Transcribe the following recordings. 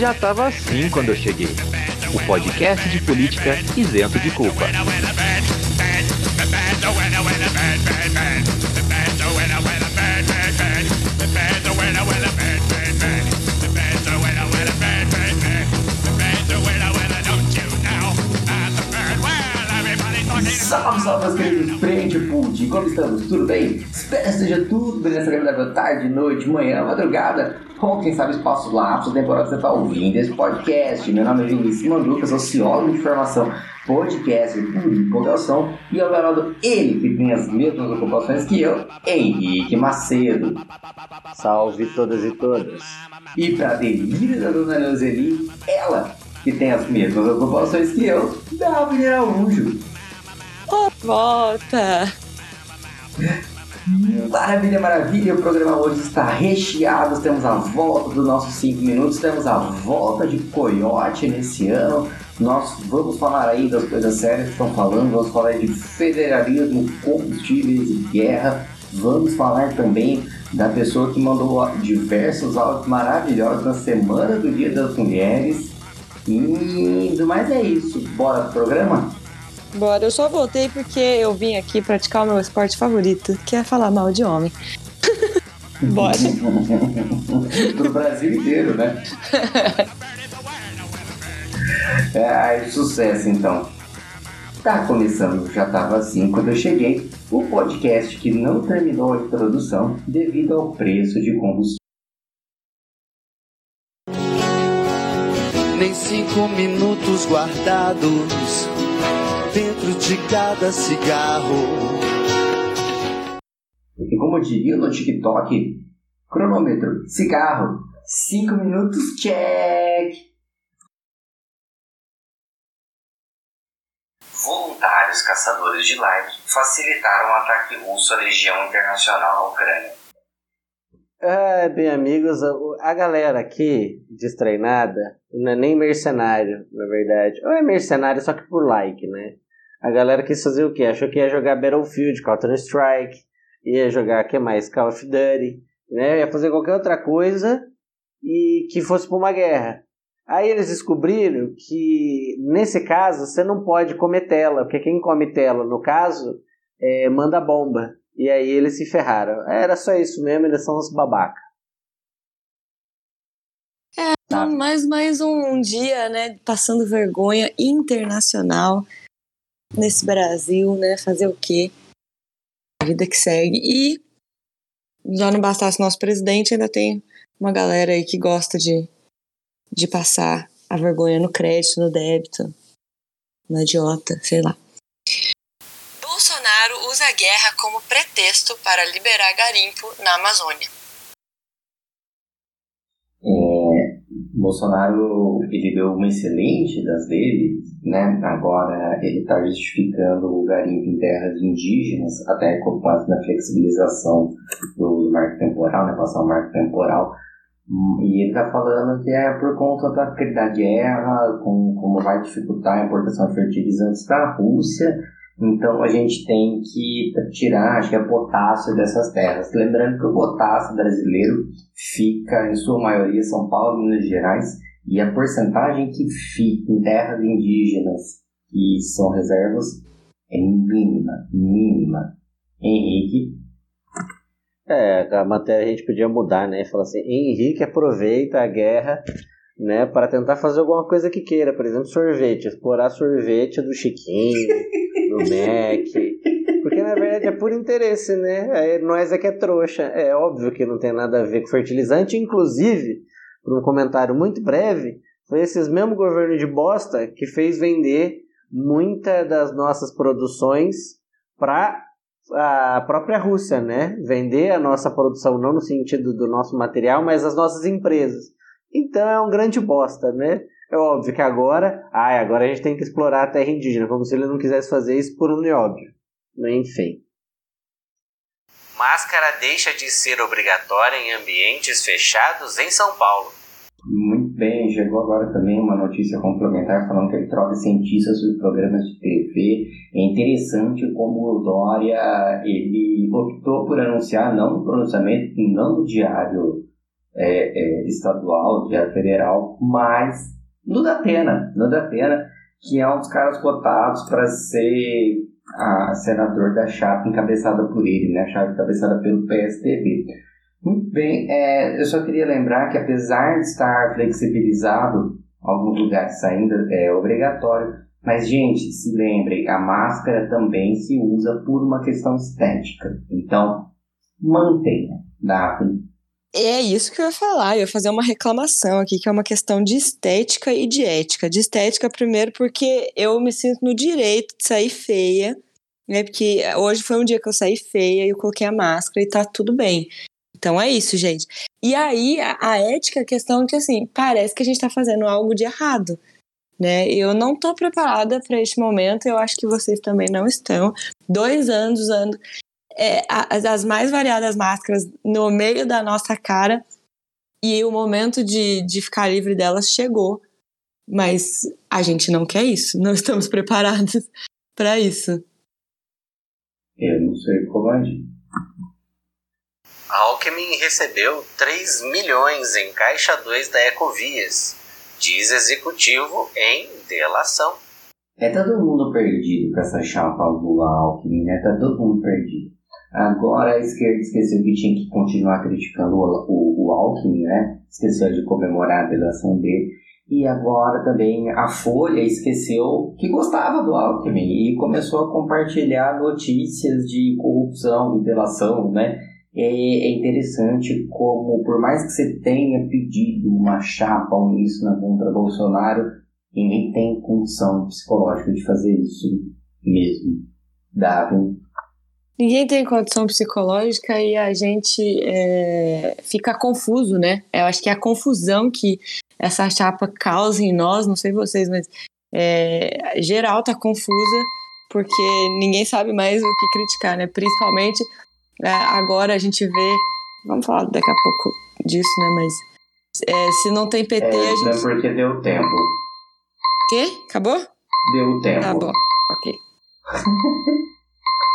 Já tava assim quando eu cheguei. O podcast de política isento de culpa. Salve, salve, meus queridos Prende Pult, como estamos? Tudo bem? Espero que esteja tudo nessa grande tarde, noite, manhã, madrugada, ou quem sabe espaço lapso, temporada que você está ouvindo esse podcast. Meu nome é Vinícius Manduca, sociólogo de formação, podcast de empolgação e ao meu lado ele que tem as mesmas ocupações que eu, Henrique Macedo. Salve todas e todas. E para delírio da dona Neuzeli, ela que tem as mesmas ocupações que eu, Davi Araújo. Oh, volta! Maravilha, maravilha! O programa hoje está recheado. Temos a volta dos nossos 5 minutos, temos a volta de Coyote nesse ano. Nós vamos falar aí das coisas sérias que estão falando, vamos falar de federalismo, combustíveis e guerra. Vamos falar também da pessoa que mandou diversos áudios maravilhosos na semana do Dia das Mulheres. E do mais é isso. Bora pro programa? Bora, eu só voltei porque eu vim aqui praticar o meu esporte favorito, que é falar mal de homem. Bora. Pro Brasil inteiro, né? É, sucesso então. Tá começando, já tava assim quando eu cheguei, o podcast que não terminou a introdução devido ao preço de combustível. Nem cinco minutos guardados dentro de cada cigarro. E como diria no TikTok, cronômetro, cigarro, 5 minutos, check! Voluntários caçadores de like facilitaram o ataque russo à Legião Internacional à Ucrânia. É, bem amigos, a galera aqui, destreinada, não é nem mercenário, na verdade. Ou é mercenário só que por like, né? A galera quis fazer o quê? Achou que ia jogar Battlefield, Counter-Strike, ia jogar, que mais? Call of Duty, né? Ia fazer qualquer outra coisa e que fosse para uma guerra. Aí eles descobriram que, nesse caso, você não pode comer tela, porque quem come tela, no caso, é, manda bomba. E aí eles se ferraram. Era só isso mesmo, eles são uns babaca. É, tá. mais, mais um dia, né? Passando vergonha internacional nesse Brasil, né? Fazer o quê? A vida que segue. E já não bastasse nosso presidente, ainda tem uma galera aí que gosta de, de passar a vergonha no crédito, no débito, na idiota, sei lá. Bolsonaro usa a guerra como pretexto para liberar garimpo na Amazônia. Bolsonaro ele deu uma excelente das dele, né? Agora ele está justificando o garimpo em terras indígenas, até com base na flexibilização do marco temporal, né? Passar o marco temporal. E ele está falando que é por conta da, da guerra, com, como vai dificultar a importação de fertilizantes da Rússia então a gente tem que tirar, acho que é potássio dessas terras. Lembrando que o potássio brasileiro fica, em sua maioria, São Paulo, Minas Gerais, e a porcentagem que fica em terras indígenas que são reservas é mínima, mínima. Henrique. É, a matéria a gente podia mudar, né? Falar assim, Henrique aproveita a guerra né, para tentar fazer alguma coisa que queira, por exemplo, sorvete, explorar sorvete do Chiquinho, do Mac, porque na verdade é por interesse, né? É, nós é que é trouxa. É óbvio que não tem nada a ver com fertilizante, inclusive, por um comentário muito breve, foi esses mesmo governo de bosta que fez vender muita das nossas produções para a própria Rússia, né? Vender a nossa produção não no sentido do nosso material, mas as nossas empresas. Então é um grande bosta, né? É óbvio que agora, ah, agora a gente tem que explorar a terra indígena, como se ele não quisesse fazer isso por um óbvio. Enfim. Máscara deixa de ser obrigatória em ambientes fechados em São Paulo. Muito bem, chegou agora também uma notícia complementar falando que ele troca cientistas sobre programas de TV. É interessante como o Dória ele optou por anunciar, não no pronunciamento, não no diário é, é, estadual, diário federal, mas no da Pena, no da Pena, que é um dos caras cotados para ser a senador da chapa encabeçada por ele, né? A chapa encabeçada pelo PSDB. Muito bem, é, eu só queria lembrar que apesar de estar flexibilizado, alguns lugares ainda é obrigatório, mas gente, se lembrem, a máscara também se usa por uma questão estética. Então, mantenha, Daphne. É isso que eu ia falar, eu ia fazer uma reclamação aqui, que é uma questão de estética e de ética. De estética, primeiro, porque eu me sinto no direito de sair feia, né? Porque hoje foi um dia que eu saí feia e eu coloquei a máscara e tá tudo bem. Então é isso, gente. E aí, a, a ética, a questão é que, assim, parece que a gente tá fazendo algo de errado. Né? Eu não tô preparada para este momento, eu acho que vocês também não estão. Dois anos usando é, as, as mais variadas máscaras no meio da nossa cara e o momento de, de ficar livre delas chegou. Mas a gente não quer isso, não estamos preparados para isso. Eu não sei como agir. Alckmin recebeu 3 milhões em caixa 2 da Ecovias, diz executivo em delação. É todo mundo perdido com essa chapa Lula Alckmin, né? Tá todo mundo perdido. Agora a esquerda esqueceu que tinha que continuar criticando o, o, o Alckmin, né? Esqueceu de comemorar a delação dele. E agora também a Folha esqueceu que gostava do Alckmin e começou a compartilhar notícias de corrupção e delação, né? É, é interessante como, por mais que você tenha pedido uma chapa ao início na contra Bolsonaro, ninguém tem condição psicológica de fazer isso mesmo. Davi. Ninguém tem condição psicológica e a gente é, fica confuso, né? Eu acho que é a confusão que essa chapa causa em nós, não sei vocês, mas é, geral tá confusa porque ninguém sabe mais o que criticar, né? Principalmente é, agora a gente vê, vamos falar daqui a pouco disso, né? Mas é, se não tem PT, é, a gente. É porque deu tempo. Quê? Acabou? Deu tempo. Tá bom, ok.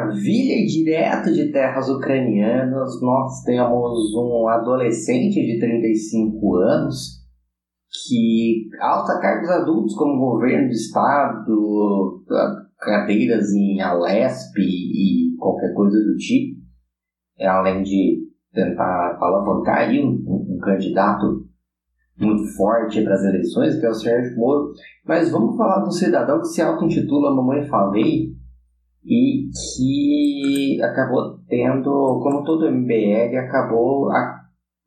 Maravilha! E direto de terras ucranianas, nós temos um adolescente de 35 anos que alta cargos adultos como governo do estado, cadeiras em Alesp e qualquer coisa do tipo, além de tentar alavancar aí um, um candidato muito forte para as eleições, que é o Sérgio Moro. Mas vamos falar do cidadão que se auto-intitula Mamãe Falei, e que acabou tendo, como todo MBL, acabou a,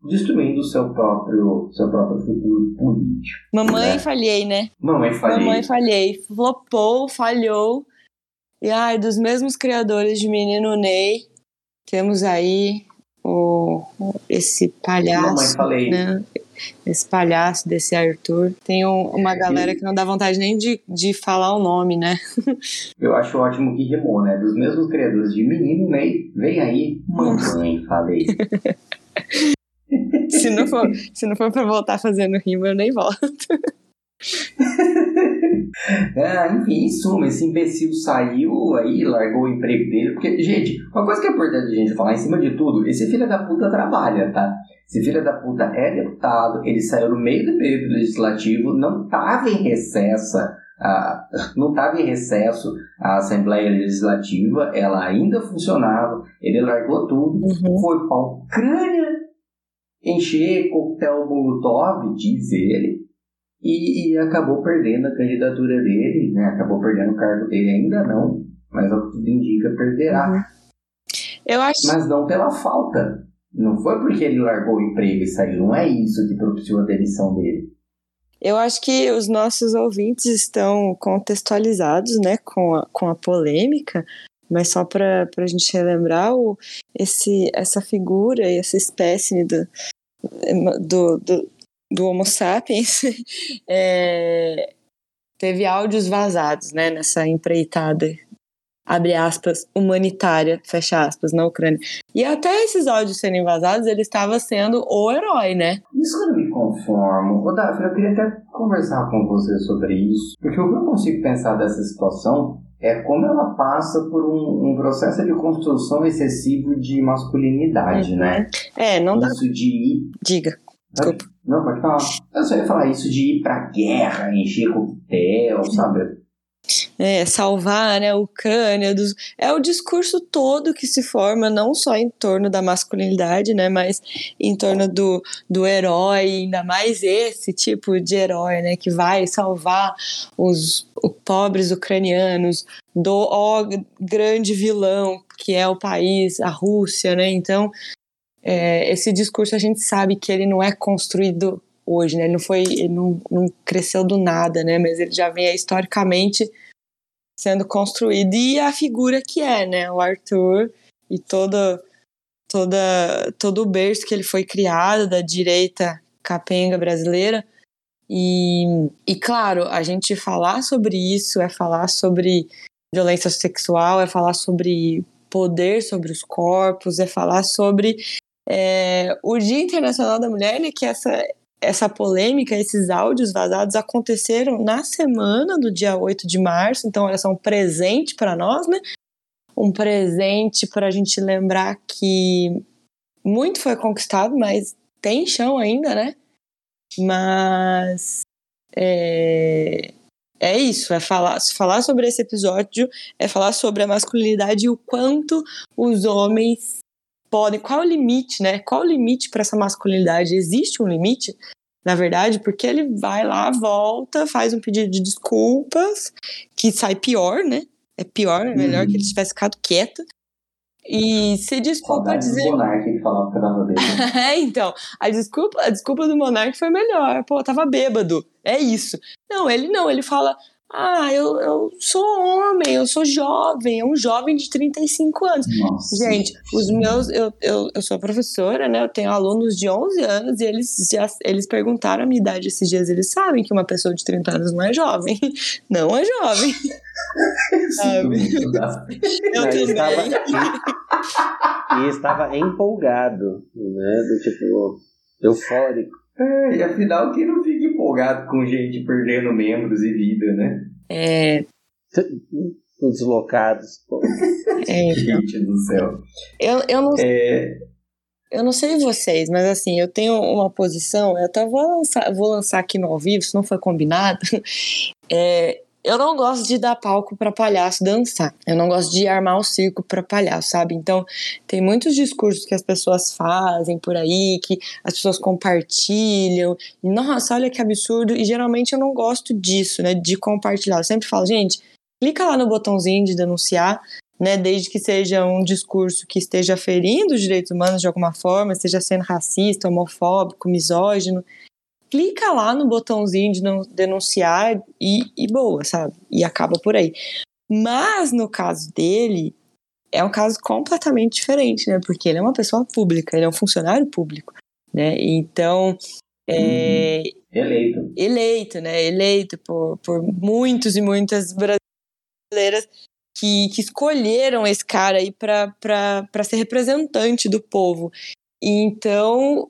destruindo o seu próprio, seu próprio futuro político. Mamãe né? falhei, né? Mamãe falhei. Mamãe falhei. Flopou, falhou. E ai, dos mesmos criadores de Menino Ney, temos aí o, esse palhaço. Mamãe falei. Né? Esse palhaço desse Arthur. Tem um, uma galera que não dá vontade nem de, de falar o nome, né? Eu acho ótimo que rimou, né? Dos mesmos criadores de Menino Ney, vem aí, mamãe falei. se, não for, se não for pra voltar fazendo rima, eu nem volto. É, enfim, em suma, esse imbecil saiu aí, largou o emprego dele, porque, gente, uma coisa que é importante a gente falar, em cima de tudo, esse filho da puta trabalha, tá? Esse filho da puta é deputado, ele saiu no meio do período legislativo, não tava em recesso, a, não estava em recesso a Assembleia Legislativa, ela ainda funcionava, ele largou tudo, Uhum. foi pra Ucrânia encher coquetel Molotov, diz ele, e, e acabou perdendo a candidatura dele, né? Acabou perdendo o cargo dele, ainda não, mas ao que tudo indica, perderá. Uhum. Eu acho. Mas não pela falta. Não foi porque ele largou o emprego e saiu, não é isso que propiciou a demissão dele. Eu acho que os nossos ouvintes estão contextualizados, né, com a, com a polêmica, mas só para a gente relembrar o, esse, essa figura e essa espécie do, do, do, do Homo sapiens é, teve áudios vazados né, nessa empreitada abre aspas, humanitária, fecha aspas, na Ucrânia. E até esses áudios serem vazados, ele estava sendo o herói, né? Isso eu não me conformo. Ô, Davi, eu queria até conversar com você sobre isso, porque o que eu consigo pensar dessa situação é como ela passa por um, um processo de construção excessivo de masculinidade, né? É, não dá. Isso de. Diga. Desculpa. Não, pode falar. Eu só ia falar isso de ir pra guerra, encher coquetel, sabe? é, salvar né, a Ucrânia. Dos, é o discurso todo que se forma, não só em torno da masculinidade, né, mas em torno do, do herói, ainda mais esse tipo de herói né, que vai salvar os, os pobres ucranianos do ó, grande vilão que é o país, a Rússia. Né, então, é, esse discurso a gente sabe que ele não é construído hoje, né? Ele não foi, ele não, não cresceu do nada, né? Mas ele já vem historicamente sendo construído e a figura que é, né? O Arthur e toda toda todo o berço que ele foi criado da direita capenga brasileira. E, e claro, a gente falar sobre isso é falar sobre violência sexual, é falar sobre poder sobre os corpos, é falar sobre é, o Dia Internacional da Mulher, né, que essa essa polêmica, esses áudios vazados aconteceram na semana do dia 8 de março, então elas são um presente para nós, né? Um presente para a gente lembrar que muito foi conquistado, mas tem chão ainda, né? Mas é, é isso, é falar, falar sobre esse episódio, é falar sobre a masculinidade e o quanto os homens podem, qual o limite, né? Qual o limite para essa masculinidade? Existe um limite? Na verdade, porque ele vai lá, volta, faz um pedido de desculpas, que sai pior, né? É pior, é melhor uhum. que ele tivesse ficado quieto. E se desculpa Saudade dizer. Do Monark que falava que dava dele. é, então. A desculpa, a desculpa do Monark foi melhor. Pô, tava bêbado. É isso. Não, ele não, ele fala: ah, eu, eu sou homem, eu sou jovem, é um jovem de 35 anos. Nossa. Gente, os meus, eu, eu, eu sou professora, né? Eu tenho alunos de 11 anos e eles já eles perguntaram a minha idade esses dias. Eles sabem que uma pessoa de 30 anos não é jovem. Não é jovem. Sabe? Eu também. estava, e, e estava empolgado, né? Do tipo, eufórico. É, e afinal, quem não fica empolgado com gente perdendo membros e vida, né? É, Os deslocados. é. Gente do céu. eu, eu não É, Eu não sei vocês, mas assim, eu tenho uma posição, eu até vou lançar, vou lançar aqui no ao vivo, se não foi combinado. É, eu não gosto de dar palco para palhaço dançar. Eu não gosto de armar o circo para palhaço, sabe? Então, tem muitos discursos que as pessoas fazem por aí, que as pessoas compartilham. E, nossa, olha que absurdo. E geralmente eu não gosto disso, né? De compartilhar. Eu sempre falo, gente, clica lá no botãozinho de denunciar, né, desde que seja um discurso que esteja ferindo os direitos humanos de alguma forma, esteja sendo racista, homofóbico, misógino, clica lá no botãozinho de denunciar e, e boa, sabe? E acaba por aí. Mas no caso dele, é um caso completamente diferente, né? Porque ele é uma pessoa pública, ele é um funcionário público, né? Então, é, eleito. eleito, né? Eleito por, por muitos e muitas brasileiras que, que escolheram esse cara aí para ser representante do povo. Então,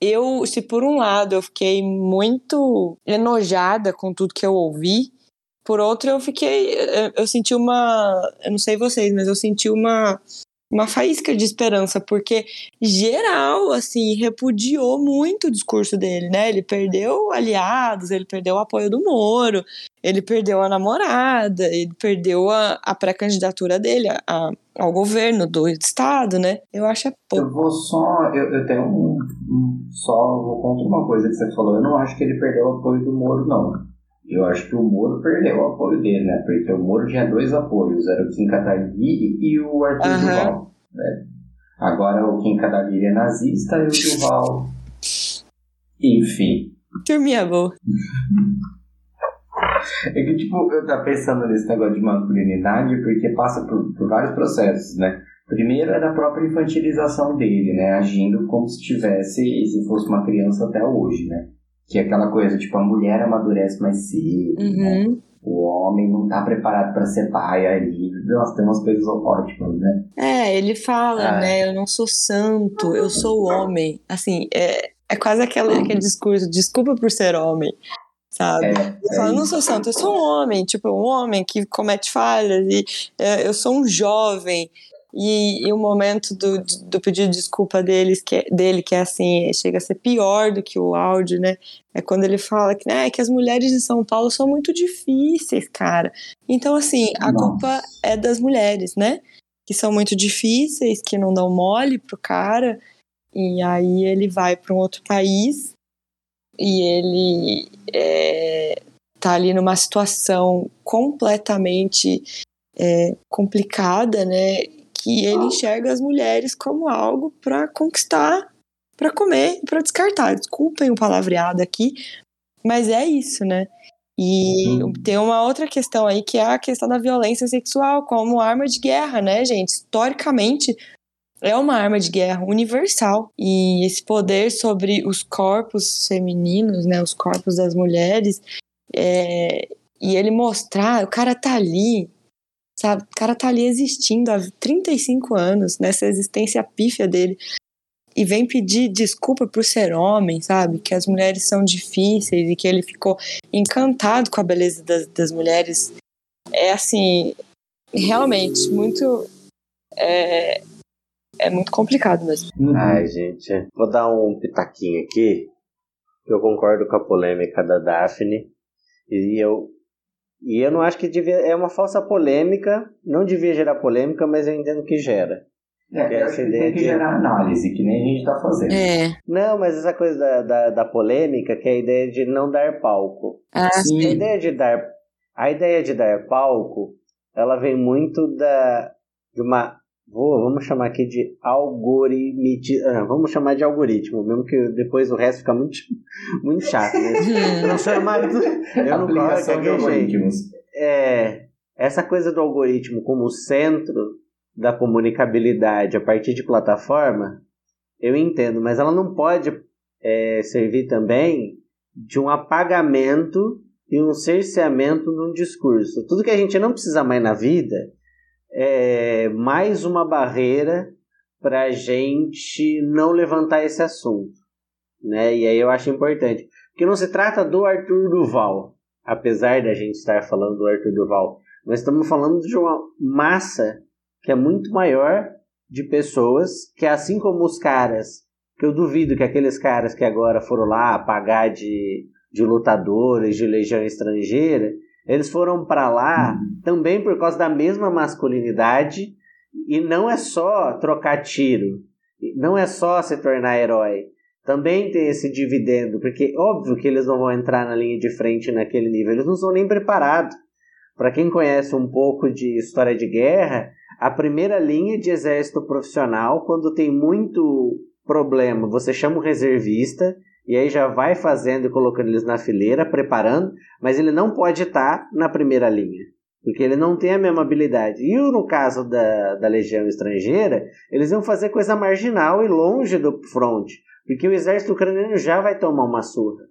eu, se por um lado eu fiquei muito enojada com tudo que eu ouvi, por outro eu fiquei, eu, eu senti uma, eu não sei vocês, mas eu senti uma uma faísca de esperança, porque geral, assim, repudiou muito o discurso dele, né? Ele perdeu aliados, ele perdeu o apoio do Moro, ele perdeu a namorada, ele perdeu a, a pré-candidatura dele a, ao governo do estado, né? Eu acho é pouco. Eu vou só. Eu, eu tenho um, um. Só vou contar uma coisa que você falou. Eu não acho que ele perdeu o apoio do Moro, não. Eu acho que o Moro perdeu o apoio dele, né? Porque o Moro tinha dois apoios, era o Kim Kataguiri e o Arthur Aham. Duval. Né? Agora o Kim Kataguiri é nazista e o Duval. Enfim. Turminha boa. É que, tipo, eu tava pensando nesse negócio de masculinidade porque passa por, por vários processos, né? Primeiro é da própria infantilização dele, né? Agindo como se tivesse, se fosse uma criança até hoje, né? Que é aquela coisa, tipo, a mulher amadurece mais cedo, né? Uhum. O homem não tá preparado para ser pai aí. Nossa, tem umas coisas ótimas, né? É, ele fala, Ah. né? Eu não sou santo, eu sou homem. Assim, é, é quase aquele, aquele discurso, desculpa por ser homem, sabe? É, Ele fala, eu não sou santo, eu sou um homem, tipo, um homem que comete falhas, e é, eu sou um jovem. E, e o momento do, do pedido de desculpa deles, que é- dele, que é assim, chega a ser pior do que o áudio, né? É quando ele fala que, né, que as mulheres de São Paulo são muito difíceis, cara. Então, assim, a Nossa. culpa é das mulheres, né? Que são muito difíceis, que não dão mole pro cara. E aí ele vai para um outro país e ele é, tá ali numa situação completamente é, complicada, né? Que ele enxerga as mulheres como algo para conquistar, para comer, para descartar. Desculpem o palavreado aqui, mas é isso, né? E Uhum. tem uma outra questão aí que é a questão da violência sexual como arma de guerra, né, gente? Historicamente, é uma arma de guerra universal. E esse poder sobre os corpos femininos, né, os corpos das mulheres, é, e ele mostrar, o cara tá ali, sabe? O cara tá ali existindo há 35 anos, nessa existência pífia dele, e vem pedir desculpa por ser homem, sabe? Que as mulheres são difíceis e que ele ficou encantado com a beleza das, das mulheres. É assim, realmente, muito. É, é muito complicado mesmo. Uhum. Ai, gente, vou dar um pitaquinho aqui. Eu concordo com a polêmica da Daphne. E eu, e eu não acho que devia. É uma falsa polêmica. Não devia gerar polêmica, mas eu entendo que gera. É, eu essa que ideia tem que de- gerar análise, que nem a gente tá fazendo. É. Não, mas essa coisa da, da, da polêmica, que é a ideia de não dar palco. Ah, A Sim. ideia de dar, a ideia de dar palco, ela vem muito da de uma, vou, vamos chamar aqui de algoritmo, ah, vamos chamar de algoritmo, mesmo que depois o resto fica muito muito chato, né? Transformar tudo, eu não gosto de algoritmos. É, essa coisa do algoritmo como centro da comunicabilidade a partir de plataforma, eu entendo, mas ela não pode é, servir também de um apagamento e um cerceamento num discurso. Tudo que a gente não precisa mais na vida é mais uma barreira para a gente não levantar esse assunto. Né? E aí eu acho importante. Porque não se trata do Arthur Duval, apesar da gente estar falando do Arthur Duval, mas estamos falando de uma massa que é muito maior de pessoas que, assim como os caras, que eu duvido que aqueles caras que agora foram lá pagar de, de lutadores de legião estrangeira, eles foram para lá também por causa da mesma masculinidade e não é só trocar tiro, não é só se tornar herói. Também tem esse dividendo, porque óbvio que eles não vão entrar na linha de frente naquele nível, eles não são nem preparados. Para quem conhece um pouco de história de guerra, a primeira linha de exército profissional, quando tem muito problema, você chama o reservista e aí já vai fazendo e colocando eles na fileira, preparando, mas ele não pode estar na primeira linha, porque ele não tem a mesma habilidade. E no caso da, da legião estrangeira, eles iam fazer coisa marginal e longe do front, porque o exército ucraniano já vai tomar uma surra.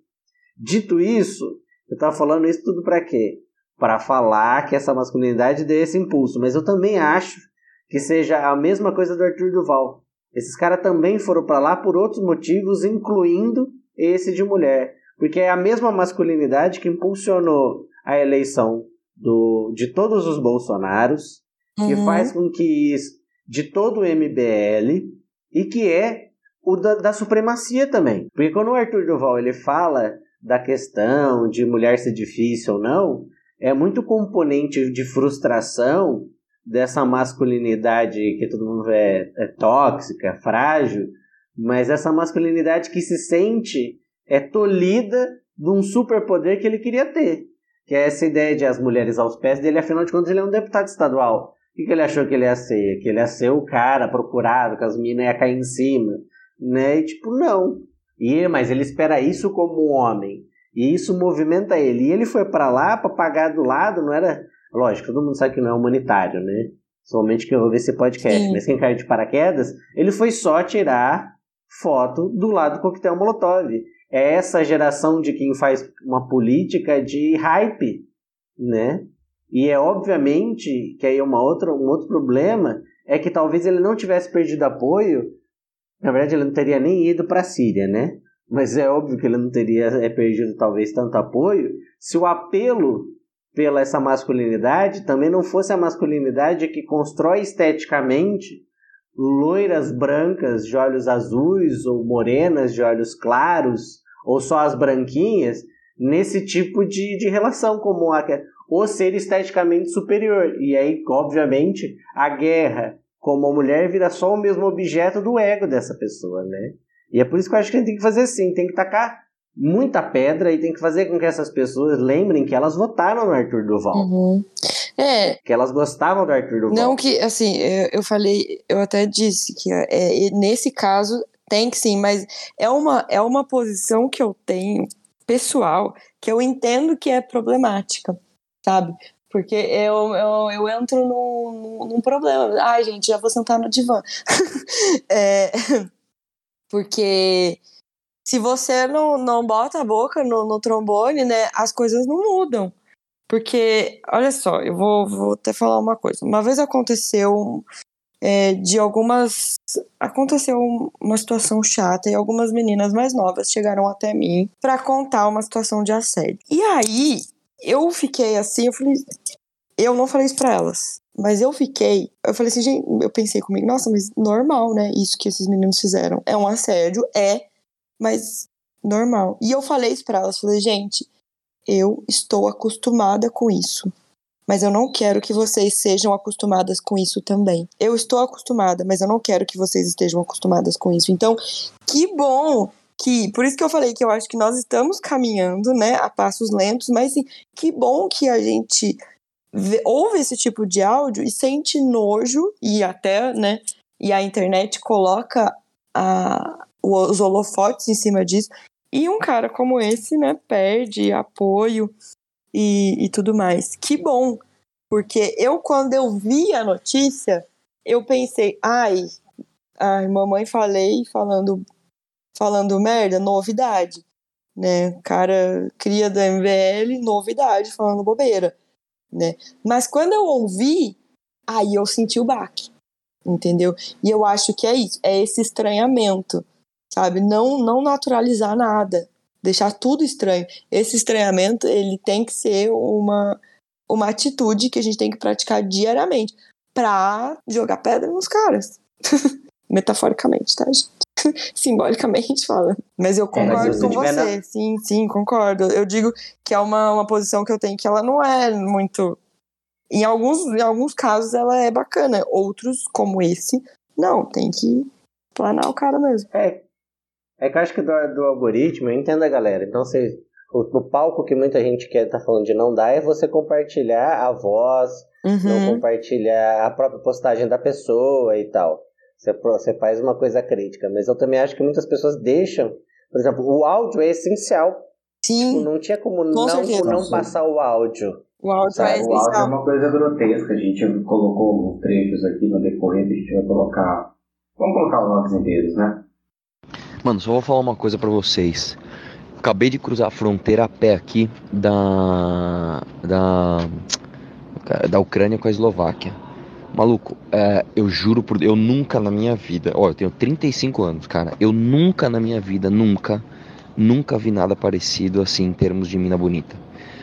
Dito isso, eu estava falando isso tudo para quê? Para falar que essa masculinidade dê esse impulso, mas eu também acho que seja a mesma coisa do Arthur Duval. Esses caras também foram para lá por outros motivos, incluindo esse de mulher, porque é a mesma masculinidade que impulsionou a eleição do, de todos os Bolsonaros, que Uhum. faz com que isso, de todo o MBL e que é o da, da supremacia também. Porque quando o Arthur Duval ele fala da questão de mulher ser difícil ou não, é muito componente de frustração dessa masculinidade que todo mundo vê é tóxica, frágil, mas essa masculinidade que se sente é tolhida de um superpoder que ele queria ter. Que é essa ideia de as mulheres aos pés dele, afinal de contas, ele é um deputado estadual. O que, que ele achou que ele ia ser? Que ele ia ser o cara procurado, que as minas iam cair em cima. Né? E tipo, não. E mas ele espera isso como um homem. E isso movimenta ele. E ele foi para lá para pagar do lado, não era. Lógico, todo mundo sabe que não é humanitário, né? Somente quem ouve esse podcast. Sim. Mas quem caiu de paraquedas, ele foi só tirar foto do lado do coquetel Molotov. É essa geração de quem faz uma política de hype, né? E é obviamente que aí uma outra, um outro problema é que talvez ele não tivesse perdido apoio. Na verdade, ele não teria nem ido para a Síria, né? Mas é óbvio que ele não teria é, perdido talvez tanto apoio se o apelo pela essa masculinidade também não fosse a masculinidade que constrói esteticamente loiras brancas de olhos azuis ou morenas de olhos claros ou só as branquinhas nesse tipo de, de relação como a o ser esteticamente superior e aí obviamente a guerra como a mulher vira só o mesmo objeto do ego dessa pessoa né e é por isso que eu acho que a gente tem que fazer assim tem que tacar muita pedra e tem que fazer com que essas pessoas lembrem que elas votaram no Arthur Duval. Uhum. É. Que elas gostavam do Arthur Duval. Não que, assim, eu, eu falei, eu até disse que é, nesse caso tem que sim, mas é uma, é uma posição que eu tenho pessoal que eu entendo que é problemática, sabe? Porque eu, eu, eu entro num, num problema. Ai, gente, já vou sentar no divã. é, porque se você não, não bota a boca no, no trombone, né, as coisas não mudam. Porque, olha só, eu vou, vou até falar uma coisa. Uma vez aconteceu é, de algumas. Aconteceu uma situação chata e algumas meninas mais novas chegaram até mim para contar uma situação de assédio. E aí, eu fiquei assim, eu falei. Eu não falei isso pra elas. Mas eu fiquei. Eu falei assim, gente, eu pensei comigo, nossa, mas normal, né? Isso que esses meninos fizeram. É um assédio, é mas normal. E eu falei isso pra elas, falei, gente, eu estou acostumada com isso. Mas eu não quero que vocês sejam acostumadas com isso também. Eu estou acostumada, mas eu não quero que vocês estejam acostumadas com isso. Então, que bom que. Por isso que eu falei que eu acho que nós estamos caminhando, né, a passos lentos, mas assim, que bom que a gente vê, ouve esse tipo de áudio e sente nojo, e até, né, e a internet coloca a, os holofotes em cima disso. E um cara como esse, né, perde apoio e, e tudo mais. Que bom, porque eu, quando eu vi a notícia, eu pensei, ai, ai, mamãe falei falando, falando merda, novidade. Né, cara cria da MBL, novidade, falando bobeira. Né? Mas quando eu ouvi, aí eu senti o baque, entendeu? E eu acho que é isso, é esse estranhamento sabe? Não, não naturalizar nada, deixar tudo estranho. Esse estranhamento, ele tem que ser uma, uma atitude que a gente tem que praticar diariamente pra jogar pedra nos caras. Metaforicamente, tá, gente? Simbolicamente falando. Mas eu é, concordo é, com você. Na... Sim, sim, concordo. Eu digo que é uma, uma posição que eu tenho que ela não é muito. Em alguns, em alguns casos ela é bacana. Outros, como esse, não, tem que planar o cara mesmo. É, é que eu acho que do, do algoritmo, eu entendo a galera. Então, você, o, o palco que muita gente quer estar tá falando de não dar é você compartilhar a voz, uhum. não compartilhar a própria postagem da pessoa e tal. Você, você faz uma coisa crítica. Mas eu também acho que muitas pessoas deixam. Por exemplo, o áudio é essencial. Sim. Tipo, não tinha como não, não passar o áudio. O áudio é essencial. O áudio é uma coisa grotesca. A gente colocou trechos aqui no decorrer, a gente vai colocar. Vamos colocar os nomes inteiros, né? Mano, só vou falar uma coisa para vocês. Acabei de cruzar a fronteira a pé aqui da. da. da Ucrânia com a Eslováquia. Maluco, é, eu juro por eu nunca na minha vida, ó, eu tenho 35 anos, cara, eu nunca na minha vida, nunca, nunca vi nada parecido assim em termos de mina bonita.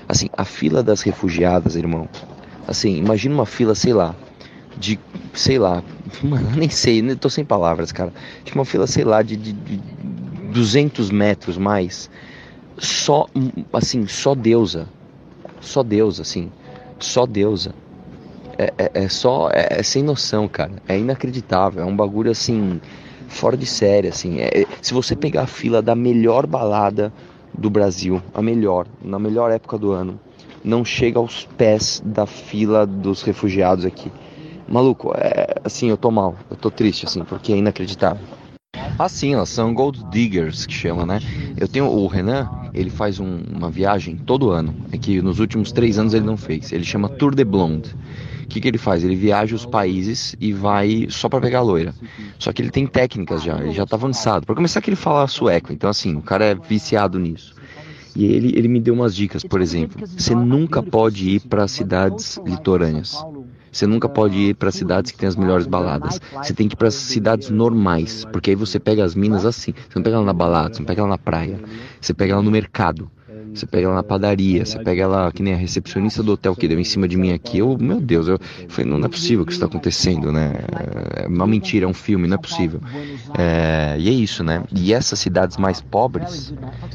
Assim, a fila das refugiadas, irmão. Assim, imagina uma fila, sei lá, de, sei lá, mano, nem sei, tô sem palavras, cara. Tinha uma fila, sei lá, de, de, de 200 metros mais. Só, assim, só deusa. Só deusa, assim. Só deusa. É, é, é só, é, é, sem noção, cara. É inacreditável. É um bagulho, assim, fora de série, assim. É, se você pegar a fila da melhor balada do Brasil, a melhor, na melhor época do ano, não chega aos pés da fila dos refugiados aqui. Maluco, é, assim, eu tô mal, eu tô triste, assim, porque é inacreditável. Ah, sim, elas são gold diggers que chama, né? Eu tenho o Renan, ele faz um- uma viagem todo ano, é que nos últimos três anos ele não fez. Ele chama Tour de Blonde. O que, que ele faz? Ele viaja os países e vai só pra pegar loira. Só que ele tem técnicas já, ele já tá avançado. Pra começar que ele fala sueco, então assim, o cara é viciado nisso. E ele, ele me deu umas dicas, por exemplo. Você nunca pode ir para cidades litorâneas. Você nunca pode ir para cidades que tem as melhores baladas. Você tem que ir para cidades normais, porque aí você pega as minas assim. Você não pega ela na balada, você não pega ela na praia. Você pega ela no mercado. Você pega ela na padaria, você pega ela que nem a recepcionista do hotel que deu em cima de mim aqui. Eu, meu Deus, eu falei, não, não é possível que isso está acontecendo, né? É uma mentira, é um filme, não é possível. É, e é isso, né? E essas cidades mais pobres,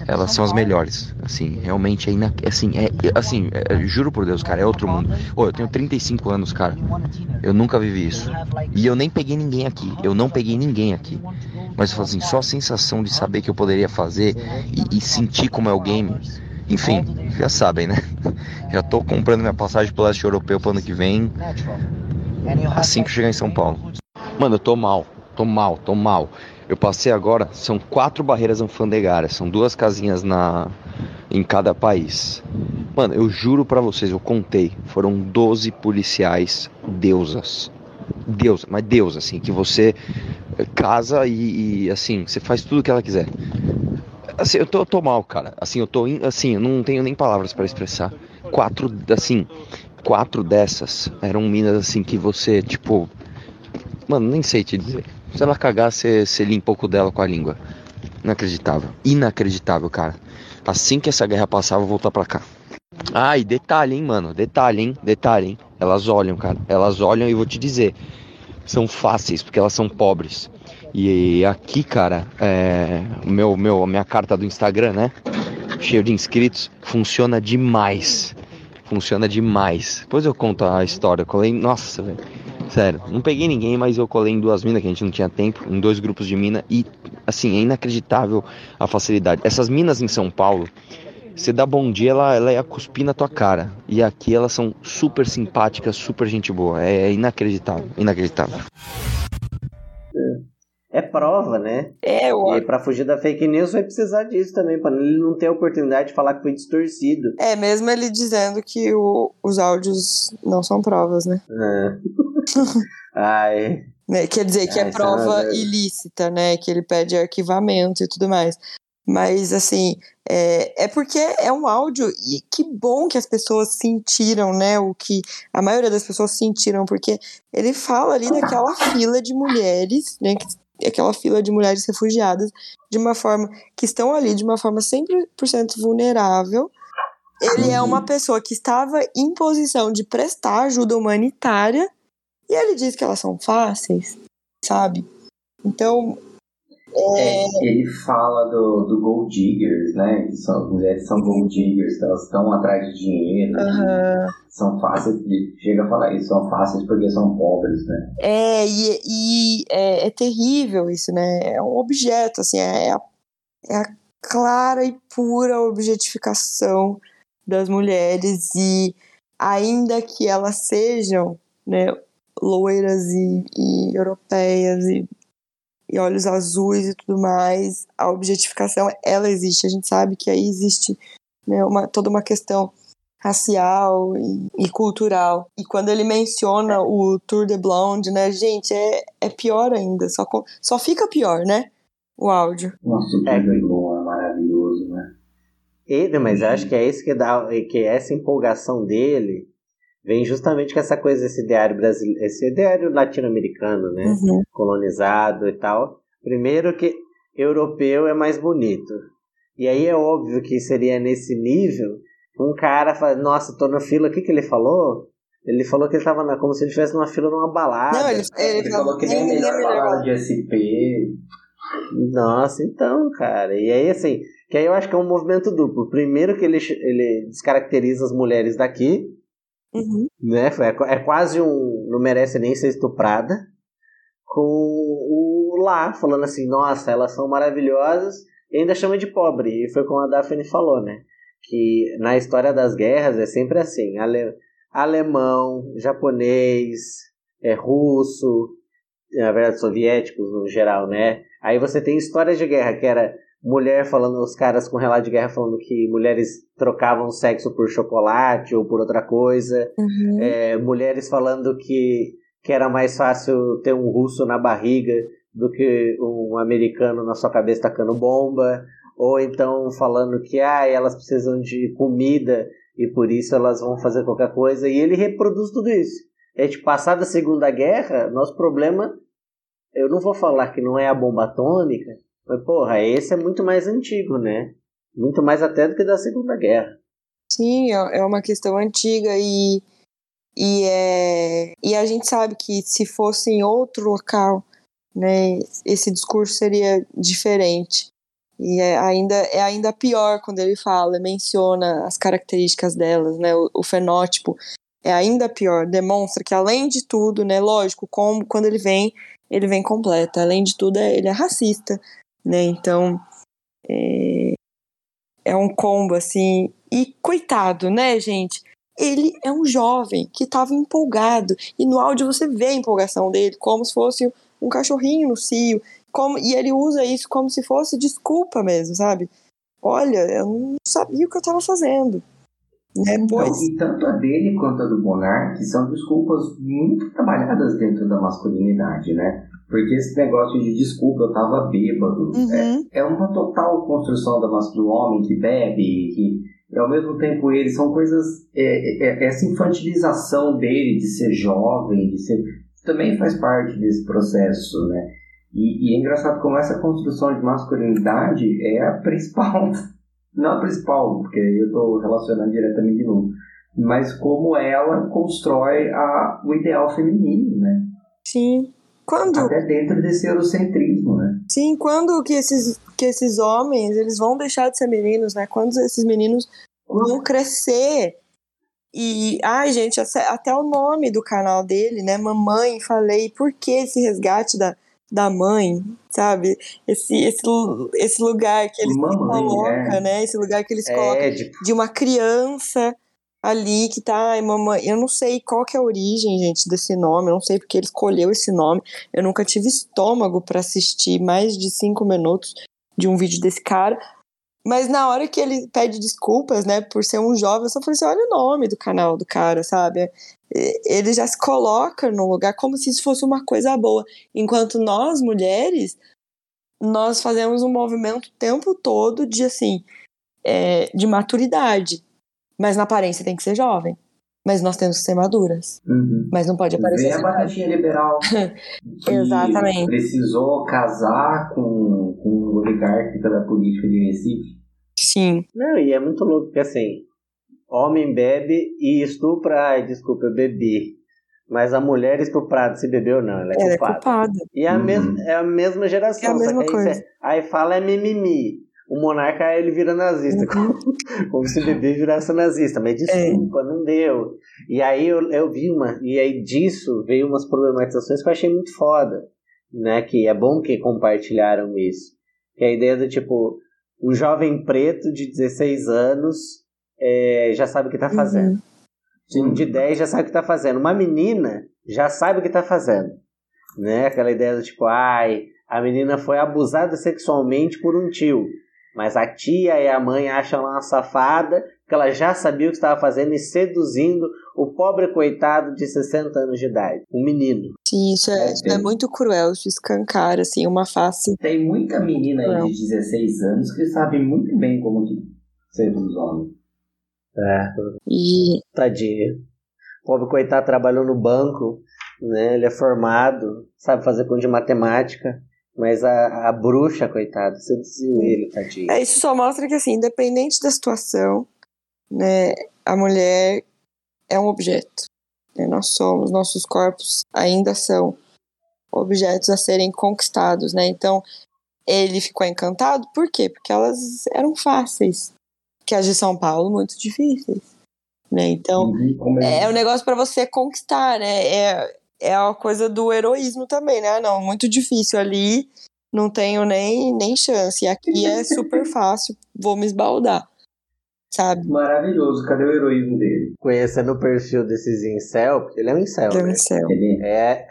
elas são as melhores. Assim, realmente é ina... assim, é, é- assim, é- juro por Deus, cara, é outro mundo. Ô, eu tenho 35 anos, cara. Eu nunca vivi isso. E eu nem peguei ninguém aqui. Eu não peguei ninguém aqui. Mas assim, só a sensação de saber que eu poderia fazer e, e sentir como é o game. Enfim, já sabem, né? Já tô comprando minha passagem pro leste europeu pro ano que vem. Assim que chegar em São Paulo. Mano, eu tô mal, tô mal, tô mal. Eu passei agora, são quatro barreiras alfandegárias, são duas casinhas na em cada país. Mano, eu juro pra vocês, eu contei, foram 12 policiais deusas. Deus, mas Deus, assim, que você casa e, e, assim, você faz tudo o que ela quiser. Assim, eu tô, tô mal, cara. Assim, eu tô, assim, eu não tenho nem palavras pra expressar. Quatro, assim, quatro dessas eram minas, assim, que você, tipo, Mano, nem sei te dizer. Se ela cagar, você, você limpa um pouco dela com a língua. Inacreditável. Inacreditável, cara. Assim que essa guerra passar, eu vou voltar pra cá. E detalhe, hein, mano. Detalhe, hein. Detalhe, hein. Elas olham, cara. Elas olham e vou te dizer. São fáceis, porque elas são pobres. E aqui, cara, é. Meu, meu, minha carta do Instagram, né? Cheio de inscritos. Funciona demais. Funciona demais. Depois eu conto a história. Eu colei. Nossa, velho. Sério, não peguei ninguém, mas eu colei em duas minas que a gente não tinha tempo, em dois grupos de mina e assim, é inacreditável a facilidade. Essas minas em São Paulo, você dá bom dia, ela, ela ia cuspir na tua cara. E aqui elas são super simpáticas, super gente boa. É, é inacreditável, inacreditável. É prova, né? É, E aí, pra fugir da fake news vai precisar disso também, pra ele não ter a oportunidade de falar que foi distorcido. é mesmo ele dizendo que o- os áudios não são provas, né? É. Ai, Né, Quer dizer, que é prova é- ilícita, né? Que ele pede arquivamento e tudo mais. Mas, assim, é, é porque é um áudio e que bom que as pessoas sentiram, né? O que a maioria das pessoas sentiram, porque ele fala ali daquela fila de mulheres, né? que- Aquela fila de mulheres refugiadas, de uma forma que estão ali de uma forma 100% vulnerável. Ele é uma pessoa que estava em posição de prestar ajuda humanitária e ele diz que elas são fáceis, sabe? Então, É, ele fala do, do Gold Diggers, né? Que são, as mulheres são Gold Diggers, que elas estão atrás de dinheiro, aham. são fáceis, ele chega a falar isso, são fáceis porque são pobres, né? é, e, e é, é terrível isso, né? É um objeto, assim, é a, é a clara e pura objetificação das mulheres e ainda que elas sejam, né, loiras e, e europeias e, e olhos azuis e tudo mais, a objetificação, ela existe. A gente sabe que aí existe né, uma, toda uma questão racial e, e cultural. E quando ele menciona o Tour de Blonde, né, gente, é, é pior ainda. Só, com- só fica pior, né? O áudio. Nossa, o É. É maravilhoso, né? ele, mas eu acho que é isso que dá, que essa empolgação dele vem justamente com essa coisa, esse ideário brasileiro, esse ideário latino-americano, né? Uhum. colonizado e tal. Primeiro que europeu é mais bonito. E aí é óbvio que seria nesse nível um cara fala, nossa, tô na fila, o que que ele falou? Ele falou que ele tava na, como se ele estivesse numa fila numa balada. Não, ele, ele, Ele falou que a nem- nem melhor melhor. balada de SP. Nossa, então, cara. E aí, assim, que aí eu acho que é um movimento duplo. Primeiro que ele, ele descaracteriza as mulheres daqui, Uhum. né? É, qu- é quase um. Não merece nem ser estuprada. Com o lá, falando assim, nossa, elas são maravilhosas, e ainda chama de pobre. E foi como a Daphne falou, né? Que na história das guerras é sempre assim: ale, alemão, japonês, é russo, na verdade, soviéticos no geral, né? Aí você tem histórias de guerra, que era mulher falando, os caras com relato de guerra falando que mulheres trocavam sexo por chocolate ou por outra coisa. Uhum. É, mulheres falando que, que era mais fácil ter um russo na barriga do que um americano na sua cabeça tacando bomba. Ou então falando que ah, elas precisam de comida e por isso elas vão fazer qualquer coisa. E ele reproduz tudo isso. A gente passar da Segunda Guerra, nosso problema, eu não vou falar que não é a bomba atômica, mas porra, esse é muito mais antigo, né? Muito mais até do que da Segunda Guerra. Sim, é é uma questão antiga e, e, é, e a gente sabe que se fosse em outro local, né, esse discurso seria diferente. E é ainda, é ainda pior quando ele fala, menciona as características delas, né, o, o fenótipo. É ainda pior, demonstra que além de tudo, né, lógico, como quando ele vem, ele vem completo. Além de tudo, é- ele é racista, né? Então, é, é um combo assim. E coitado, né, gente? Ele é um jovem que estava empolgado e no áudio você vê a empolgação dele, como se fosse um cachorrinho no cio, como e ele usa isso como se fosse desculpa mesmo, sabe? Olha, eu não sabia o que eu estava fazendo. Né? Pois, Então, e tanto a dele quanto a do Monark são desculpas muito trabalhadas dentro da masculinidade, né? Porque esse negócio de desculpa, eu tava bêbado, Uhum. é, é uma total construção da do homem que bebe, que e ao mesmo tempo ele são coisas. é, é- essa infantilização dele de ser jovem, de ser. também faz parte desse processo, né? E, e é engraçado como essa construção de masculinidade é a principal. Não a principal, porque eu estou relacionando diretamente de novo. Mas como ela constrói a, o ideal feminino, né? sim. Quando Até dentro desse eurocentrismo, né? Sim, quando que esses, que esses homens eles vão deixar de ser meninos, né? Quando esses meninos vão crescer. E, ai, gente, até o nome do canal dele, né? Mamãe, falei, por que esse resgate da, da mãe, sabe? Esse, esse, esse lugar que eles Mamãe, colocam, é. né? Esse lugar que eles colocam É, de, de uma criança ali que tá, ai, mamãe, eu não sei qual que é a origem, gente, desse nome, eu não sei porque ele escolheu esse nome, eu nunca tive estômago pra assistir mais de cinco minutos de um vídeo desse cara, mas na hora que ele pede desculpas, né, por ser um jovem, eu só falei assim, olha o nome do canal do cara, sabe? Ele já se coloca no lugar como se isso fosse uma coisa boa, enquanto nós, mulheres, nós fazemos um movimento o tempo todo de, assim, é, de maturidade, mas na aparência tem que ser jovem. Mas nós temos que ser maduras. Uhum. Mas não pode aparecer. Vem a assim. batatinha liberal. que Exatamente. Precisou casar com, com um oligarca da política de Recife. Sim. Não, e é muito louco, porque assim, homem bebe e estupra, ai, desculpa, eu bebi. Mas a mulher estuprada, se bebeu, não, ela é Ela é culpada. culpada. E é a, Uhum. mesma, é a mesma geração. É a mesma aí, coisa. cê- aí fala é mimimi. O monarca ele vira nazista. Uhum. Como, como se bebê virasse nazista. Mas desculpa, não deu. E aí eu, eu vi uma. E aí disso veio umas problematizações que eu achei muito foda. Né? Que é bom que compartilharam isso. Que é a ideia do tipo, um jovem preto de 16 anos é, já sabe o que tá fazendo. Um de 10 já sabe o que tá fazendo. Uma menina já sabe o que tá fazendo. Né? Aquela ideia do tipo, ai, a menina foi abusada sexualmente por um tio. Mas a tia e a mãe acham ela uma safada, que ela já sabia o que estava fazendo e seduzindo o pobre coitado de 60 anos de idade. Um menino. Sim, isso é, É, isso é tem- muito cruel. Isso escancara, assim, uma face. Tem muita menina aí de 16 anos que sabe muito bem como que seduz homem. É, E tadinho. O pobre coitado trabalhou no banco, né? Ele é formado, sabe fazer conta de matemática. Mas a, a bruxa, coitado, seduziu ele, tadinho. é, isso só mostra que, assim, independente da situação, né, a mulher é um objeto. né? Nós somos, nossos corpos ainda são objetos a serem conquistados, né? Então, ele ficou encantado, por quê? Porque elas eram fáceis. Que as de São Paulo, muito difíceis. Né? Então, Uhum, ele- É um negócio pra você conquistar, né? É, é a coisa do heroísmo também, né? Não, muito difícil ali, não tenho nem, nem chance. E aqui é super fácil, vou me esbaldar. Sabe? Maravilhoso, cadê o heroísmo dele? Conhecendo o perfil desses incel, porque ele é um incel, Deus né? do céu. Ele É,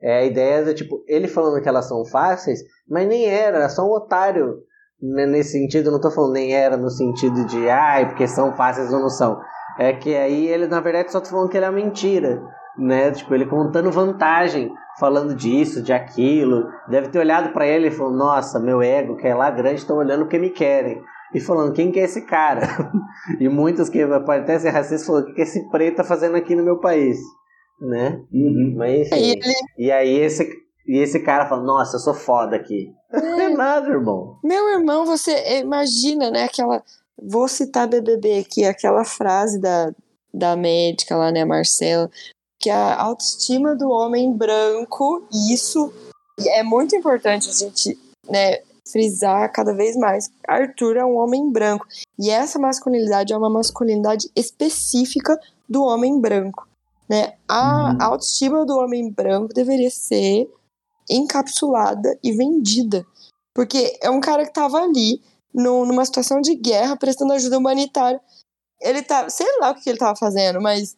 É a ideia do tipo, ele falando que elas são fáceis, mas nem era, era só um otário. Né, Nesse sentido, não tô falando nem era no sentido de, ai, porque são fáceis ou não são. É que aí ele, na verdade, só tá falando que ele é mentira. Né? Tipo, ele contando vantagem, falando disso, de aquilo. Deve ter olhado pra ele e falou, nossa, meu ego, que é lá grande, estão olhando porque me querem. E falando, quem que é esse cara? e muitos que podem até ser racistas falando, o que, que esse preto tá fazendo aqui no meu país? Né? Uhum. Mas enfim. E ele, E aí esse, e esse cara fala, nossa, eu sou foda aqui. Não é nada, irmão. meu irmão, você imagina, né, aquela. Vou citar BBB aqui, aquela frase da, da médica lá, né, Marcela, que a autoestima do homem branco, e isso é muito importante a gente, né, frisar cada vez mais. Arthur é um homem branco. E essa masculinidade é uma masculinidade específica do homem branco. Né? A Uhum. autoestima do homem branco deveria ser encapsulada e vendida. Porque é um cara que tava ali, no- numa situação de guerra, prestando ajuda humanitária. Ele tá. Sei lá o que ele tava fazendo, mas.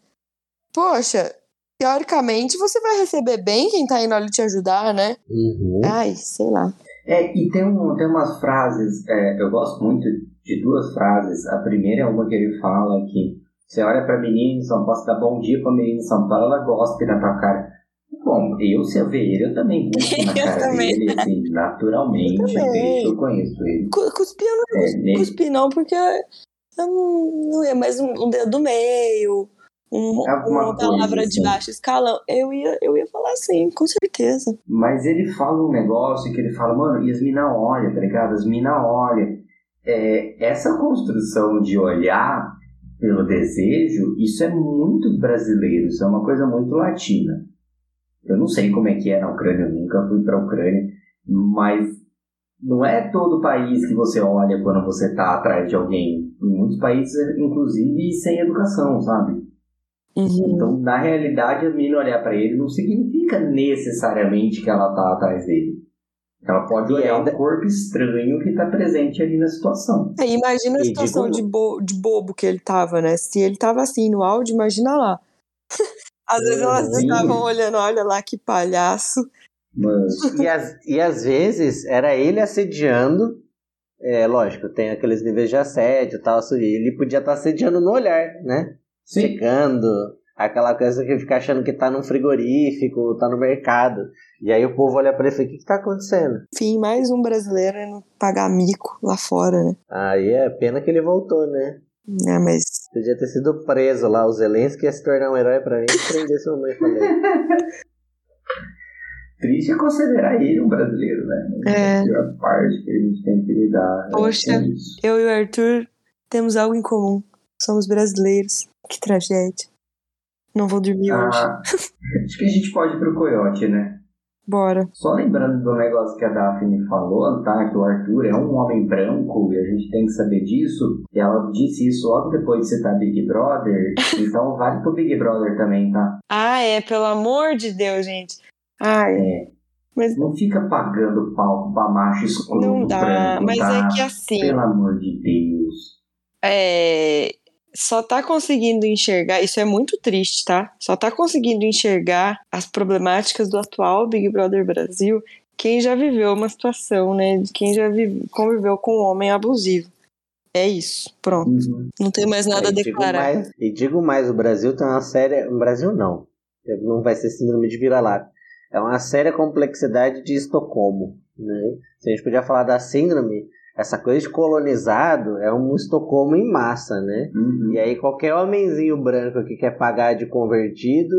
Poxa, teoricamente você vai receber bem quem tá indo ali te ajudar, né? Uhum. Ai, sei lá. É, e tem, um, tem umas frases, é, eu gosto muito de duas frases. A primeira é uma que ele fala que você olha pra menina em São Paulo, você dá bom dia pra menina em São Paulo, ela gosta na tua cara. Bom, eu, se eu ver ele, eu também gosto na Eu cara também. dele, assim, naturalmente, Eu também. eu conheço ele. Cu- Cuspir eu não É, nem- cuspi, não, porque eu não, não ia mais um, um dedo do meio, um- Alguma uma palavra coisa, de assim. baixo escalão. Eu ia, eu ia falar assim, com certeza. Mas ele fala um negócio que ele fala, mano, e as mina olha, tá ligado? As mina olha. É, essa construção de olhar pelo desejo, isso é muito brasileiro, isso é uma coisa muito latina. Eu não sei como é que é na Ucrânia, eu nunca fui pra Ucrânia, mas não é todo país que você olha quando você tá atrás de alguém. Em muitos países, inclusive, sem educação, sabe? Uhum. Então, na realidade, a mina olhar pra ele não significa necessariamente que ela tá atrás dele. Ela pode olhar ainda- um corpo estranho que tá presente ali na situação. É, imagina a E situação digo- de, bo- de bobo que ele tava, né? Se ele tava assim no áudio, imagina lá. Às vezes elas Sim. estavam olhando, olha lá que palhaço. Mas, E, às, e às vezes era ele assediando. É, lógico, tem aqueles níveis de assédio e tal. Ele podia estar assediando no olhar, né? Sim, Chegando, aquela coisa que fica achando que tá num frigorífico, tá no mercado. E aí o povo olha pra ele e fala: o que, que tá acontecendo? Enfim, mais um brasileiro indo pagar mico lá fora, né? Aí é pena que ele voltou, né? É, mas Podia ter sido preso lá. O Zelensky ia se tornar um herói pra mim e prender sua mãe, falei. triste é considerar ele um brasileiro, né? É. A pior parte que a gente tem que lidar. é Poxa. isso. eu e o Arthur temos algo em comum. Somos brasileiros. Que tragédia. Não vou dormir hoje. Ah, acho que a gente pode ir pro Coyote, né? Bora. Só lembrando do negócio que a Daphne falou, tá? Que o Arthur é um homem branco e a gente tem que saber disso. E ela disse isso logo depois de citar Big Brother. Então vale pro Big Brother também, tá? Ah, é, pelo amor de Deus, gente. Ai, É. Mas- Não fica pagando pau pra macho escuro não dá. branco, Mas tá? é que assim, Pelo amor de Deus. é, só tá conseguindo enxergar, isso é muito triste, tá? Só tá conseguindo enxergar as problemáticas do atual Big Brother Brasil quem já viveu uma situação, né? De quem já vive- conviveu com um homem abusivo. É isso, pronto. Uhum. Não tem mais nada a e, digo declarar. mais, e digo mais, o Brasil tem uma séria. O Brasil não. Não vai ser síndrome de vira-lata. É uma séria complexidade de Estocolmo. Né? Se a gente podia falar da síndrome, essa coisa de colonizado é um Estocolmo em massa, né? Uhum. E aí qualquer homenzinho branco que quer pagar de convertido.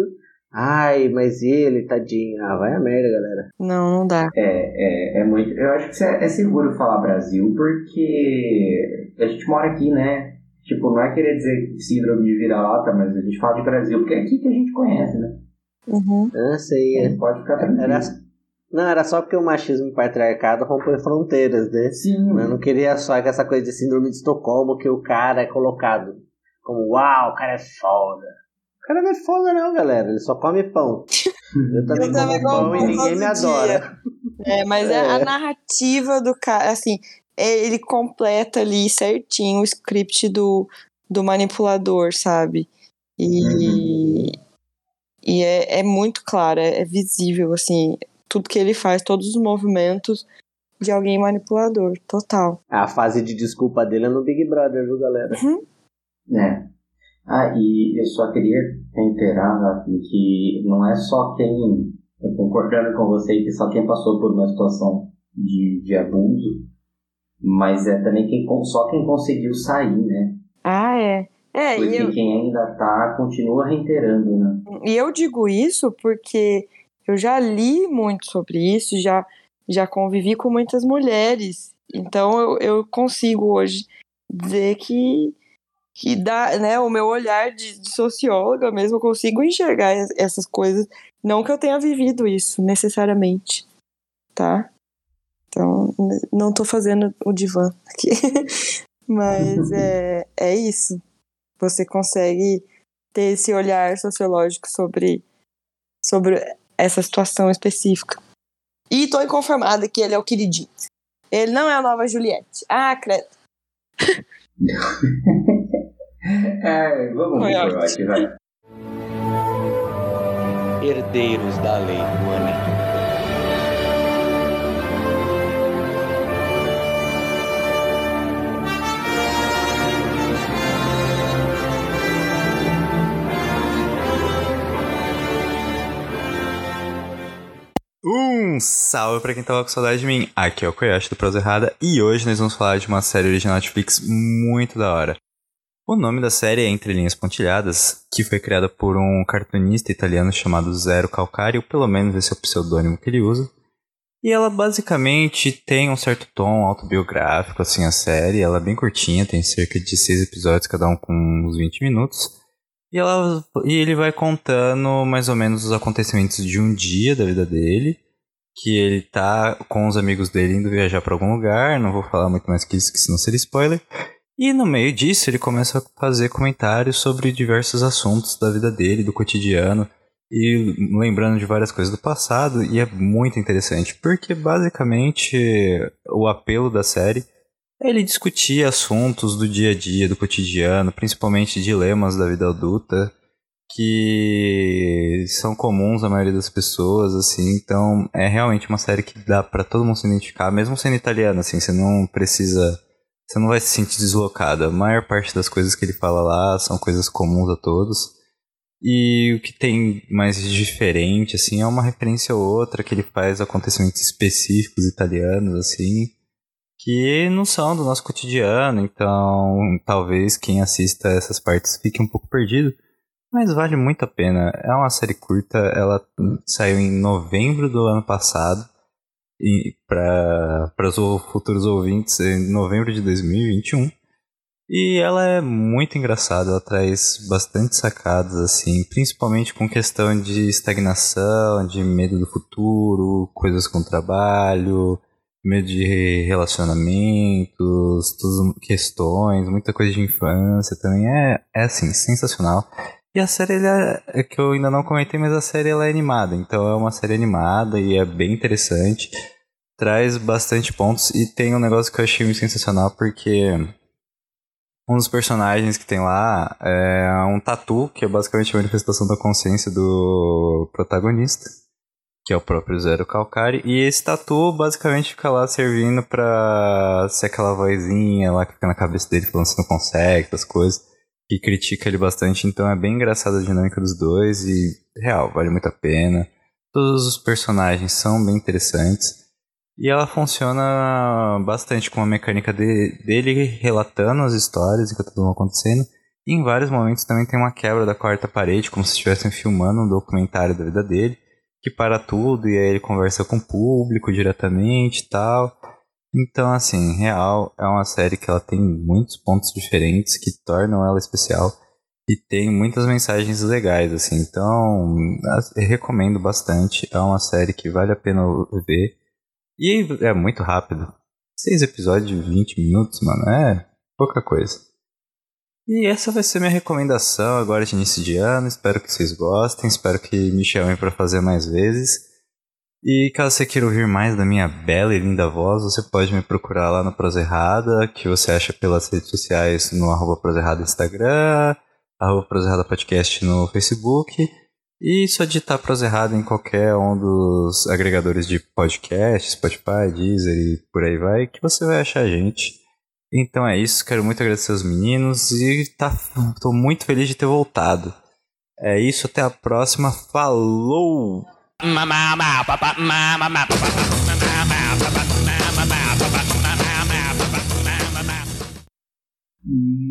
Ai, mas ele, tadinho. Ah, vai a merda, galera. Não, não dá. É, é, é muito. Eu acho que é, é seguro falar Brasil porque a gente mora aqui, né? Tipo, não é querer dizer síndrome de vira-lata, mas a gente fala de Brasil porque é aqui que a gente conhece, né? Uhum. Ah, sei. é. Pode ficar tranquilo. Era, não, era só porque o machismo e o patriarcado rompem fronteiras, né? Sim, Eu não queria só que essa coisa de síndrome de Estocolmo que o cara é colocado como, uau, o cara é foda. O cara não é foda não, galera. Ele só come pão. Eu também Eu como como pão e pão ninguém me adora. É, mas é. a É. narrativa do cara, assim, é- ele completa ali certinho o script do, do manipulador, sabe? E, E é, é muito clara, é visível, assim, tudo que ele faz, todos os movimentos de alguém manipulador, total. A fase de desculpa dele é no Big Brother, viu, galera? Uhum. É. Ah, e eu só queria reiterar Rafa, que não é só quem, eu concordando com você, que só quem passou por uma situação de, de abuso, mas é também quem, só quem conseguiu sair, né? Ah, é. É, Porque e eu, quem ainda tá continua reiterando, né? e eu digo isso porque eu já li muito sobre isso, já, já convivi com muitas mulheres. Então eu, eu consigo hoje dizer que, que dá, né, o meu olhar de, de socióloga mesmo, eu consigo enxergar es- essas coisas. Não que eu tenha vivido isso necessariamente, tá? Então, não tô fazendo o divã aqui. Mas é, é isso. Você consegue ter esse olhar sociológico sobre, sobre essa situação específica. E tô inconformada que ele é o queridinho. Ele não é a nova Juliette. Ah, credo. É, vamos Foi Rock, vai. Herdeiros da Lei Rouanet. Um salve pra quem tava com saudade de mim. Aqui é o Koyashi do Prosa Errada e hoje nós vamos falar de uma série original Netflix muito da hora. O nome da série é Entre Linhas Pontilhadas, que foi criada por um cartunista italiano chamado Zero Calcari, ou pelo menos esse é o pseudônimo que ele usa. E ela basicamente tem um certo tom autobiográfico, assim, a série. Ela é bem curtinha, tem cerca de seis episódios, cada um com uns 20 minutos. E, ela, e ele vai contando mais ou menos os acontecimentos de um dia da vida dele. Que ele tá com os amigos dele indo viajar para algum lugar. Não vou falar muito mais que isso, que senão seria spoiler. E no meio disso, ele começa a fazer comentários sobre diversos assuntos da vida dele, do cotidiano. E lembrando de várias coisas do passado. E é muito interessante, porque basicamente o apelo da série ele discutir assuntos do dia a dia, do cotidiano, principalmente dilemas da vida adulta, que são comuns à maioria das pessoas, assim. Então, é realmente uma série que dá pra todo mundo se identificar, mesmo sendo italiano, assim, você não precisa, você não vai se sentir deslocado. A maior parte das coisas que ele fala lá são coisas comuns a todos. E o que tem mais diferente, assim, é uma referência ou outra que ele faz acontecimentos específicos italianos, assim, que não são do nosso cotidiano, então talvez quem assista essas partes fique um pouco perdido, mas vale muito a pena. É uma série curta, ela saiu em novembro do ano passado, e para os futuros ouvintes, em novembro de 2021. E ela é muito engraçada, ela traz bastante sacadas, assim, principalmente com questão de estagnação, de medo do futuro, coisas com trabalho, medo de relacionamentos, questões, muita coisa de infância também. É, é assim, sensacional. E a série, é, é que eu ainda não comentei, mas a série ela é animada, então é uma série animada e é bem interessante. Traz bastante pontos e tem um negócio que eu achei sensacional, porque um dos personagens que tem lá é um tatu, que é basicamente a manifestação da consciência do protagonista, que é o próprio Zero Calcari. E esse tatu basicamente fica lá servindo pra ser aquela vozinha lá que fica na cabeça dele falando se não consegue, as coisas, que critica ele bastante. Então é bem engraçada a dinâmica dos dois e, real, vale muito a pena. Todos os personagens são bem interessantes. E ela funciona bastante com a mecânica de, dele relatando as histórias enquanto tudo acontecendo. E em vários momentos também tem uma quebra da quarta parede, como se estivessem filmando um documentário da vida dele, que para tudo e aí ele conversa com o público diretamente e tal. Então, assim, real, é uma série que ela tem muitos pontos diferentes que tornam ela especial e tem muitas mensagens legais, assim. Então, recomendo bastante. É uma série que vale a pena ver. E é muito rápido. Seis episódios de 20 minutos, mano, é pouca coisa. E essa vai ser minha recomendação agora de início de ano. Espero que vocês gostem, espero que me chamem para fazer mais vezes. E caso você queira ouvir mais da minha bela e linda voz, você pode me procurar lá no Prosa Errada, que você acha pelas redes sociais no arroba Prosa Errada Instagram, arroba Prosa Errada Podcast no Facebook. E só digitar Prosa Errada em qualquer um dos agregadores de podcast, Spotify, Deezer e por aí vai, que você vai achar a gente. Então é isso, quero muito agradecer aos meninos e tá, tô muito feliz de ter voltado. É isso, até a próxima. Falou!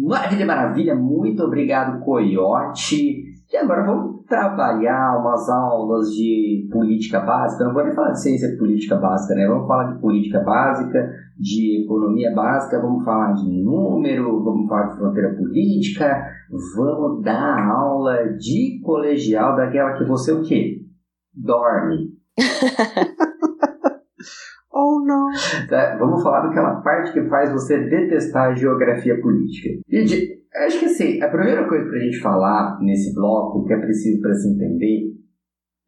Maravilha, maravilha, muito obrigado, Coyote. E agora vamos trabalhar umas aulas de política básica. Não vou nem falar de ciência política básica, né? Vamos falar de política básica, de economia básica, vamos falar de número, vamos falar de fronteira política, vamos dar aula de colegial daquela que você o quê? Dorme. Oh, não. Tá? Vamos falar daquela parte que faz você detestar a geografia política. Gente, acho que assim, a primeira coisa pra gente falar nesse bloco, que é preciso para se entender,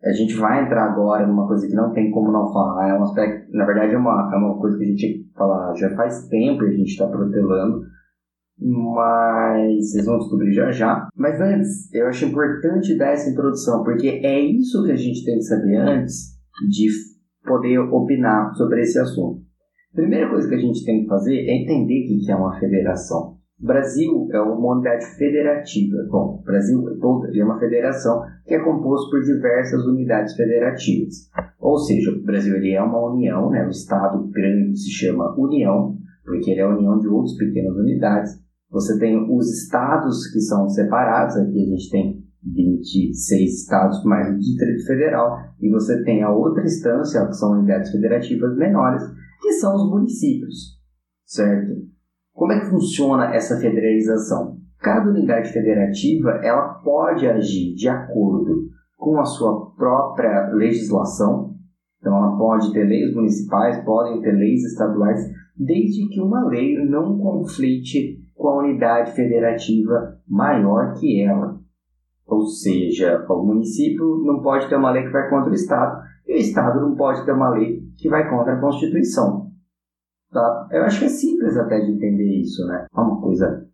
a gente vai entrar agora numa coisa que não tem como não falar. É um aspecto, na verdade, é uma, é uma coisa que a gente fala já faz tempo e a gente está protelando, mas vocês vão descobrir já já. Mas antes, eu acho importante dar essa introdução, porque é isso que a gente tem que saber antes de poder opinar sobre esse assunto. Primeira coisa que a gente tem que fazer é entender o que é uma federação. O Brasil é uma unidade federativa. Bom, o Brasil todo é uma federação que é composto por diversas unidades federativas. Ou seja, o Brasil ele é uma união, né? o Estado grande se chama União, porque ele é a união de outras pequenas unidades. Você tem os estados que são separados, aqui a gente tem 26 estados mais o Distrito Federal, e você tem a outra instância, que são unidades federativas menores, que são os municípios, certo? Como é que funciona essa federalização? Cada unidade federativa ela pode agir de acordo com a sua própria legislação, então ela pode ter leis municipais, podem ter leis estaduais, desde que uma lei não conflite com a unidade federativa maior que ela. Ou seja, o município não pode ter uma lei que vai contra o Estado e o Estado não pode ter uma lei que vai contra a Constituição. Tá? Eu acho que é simples até de entender isso, né? É uma coisa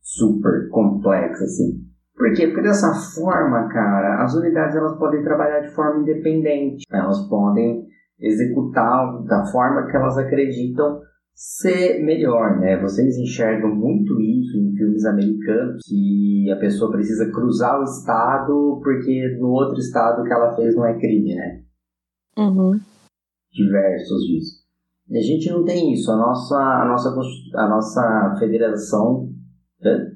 super complexa, assim. Por quê? Porque dessa forma, cara, as unidades elas podem trabalhar de forma independente. Elas podem executar da forma que elas acreditam ser melhor, né? Vocês enxergam muito isso em filmes americanos, que a pessoa precisa cruzar o estado porque no outro estado que ela fez não é crime, né? Uhum. Diversos disso. E a gente não tem isso. A nossa, a nossa, a nossa federação, né?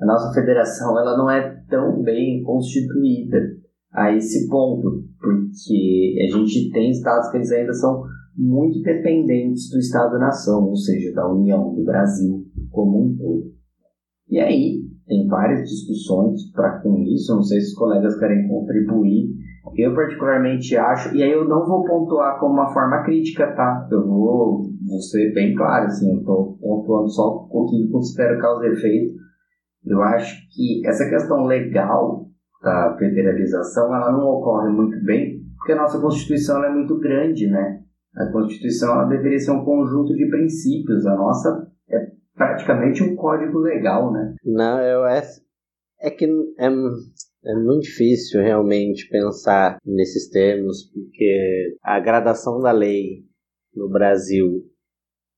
a nossa federação, ela não é tão bem constituída a esse ponto, porque a gente tem estados que eles ainda são muito dependentes do Estado-nação, ou seja, da União, do Brasil como um todo. E aí, tem várias discussões para com isso, não sei se os colegas querem contribuir. Eu particularmente acho, e aí eu não vou pontuar como uma forma crítica, tá? Eu vou, vou ser bem claro, assim, eu estou pontuando só o que considero causa e efeito. Eu acho que essa questão legal da federalização, ela não ocorre muito bem, porque a nossa Constituição é muito grande, né? A Constituição deveria ser um conjunto de princípios. A nossa é praticamente um código legal, né? Não, eu é, é que é, é muito difícil realmente pensar nesses termos, porque a gradação da lei no Brasil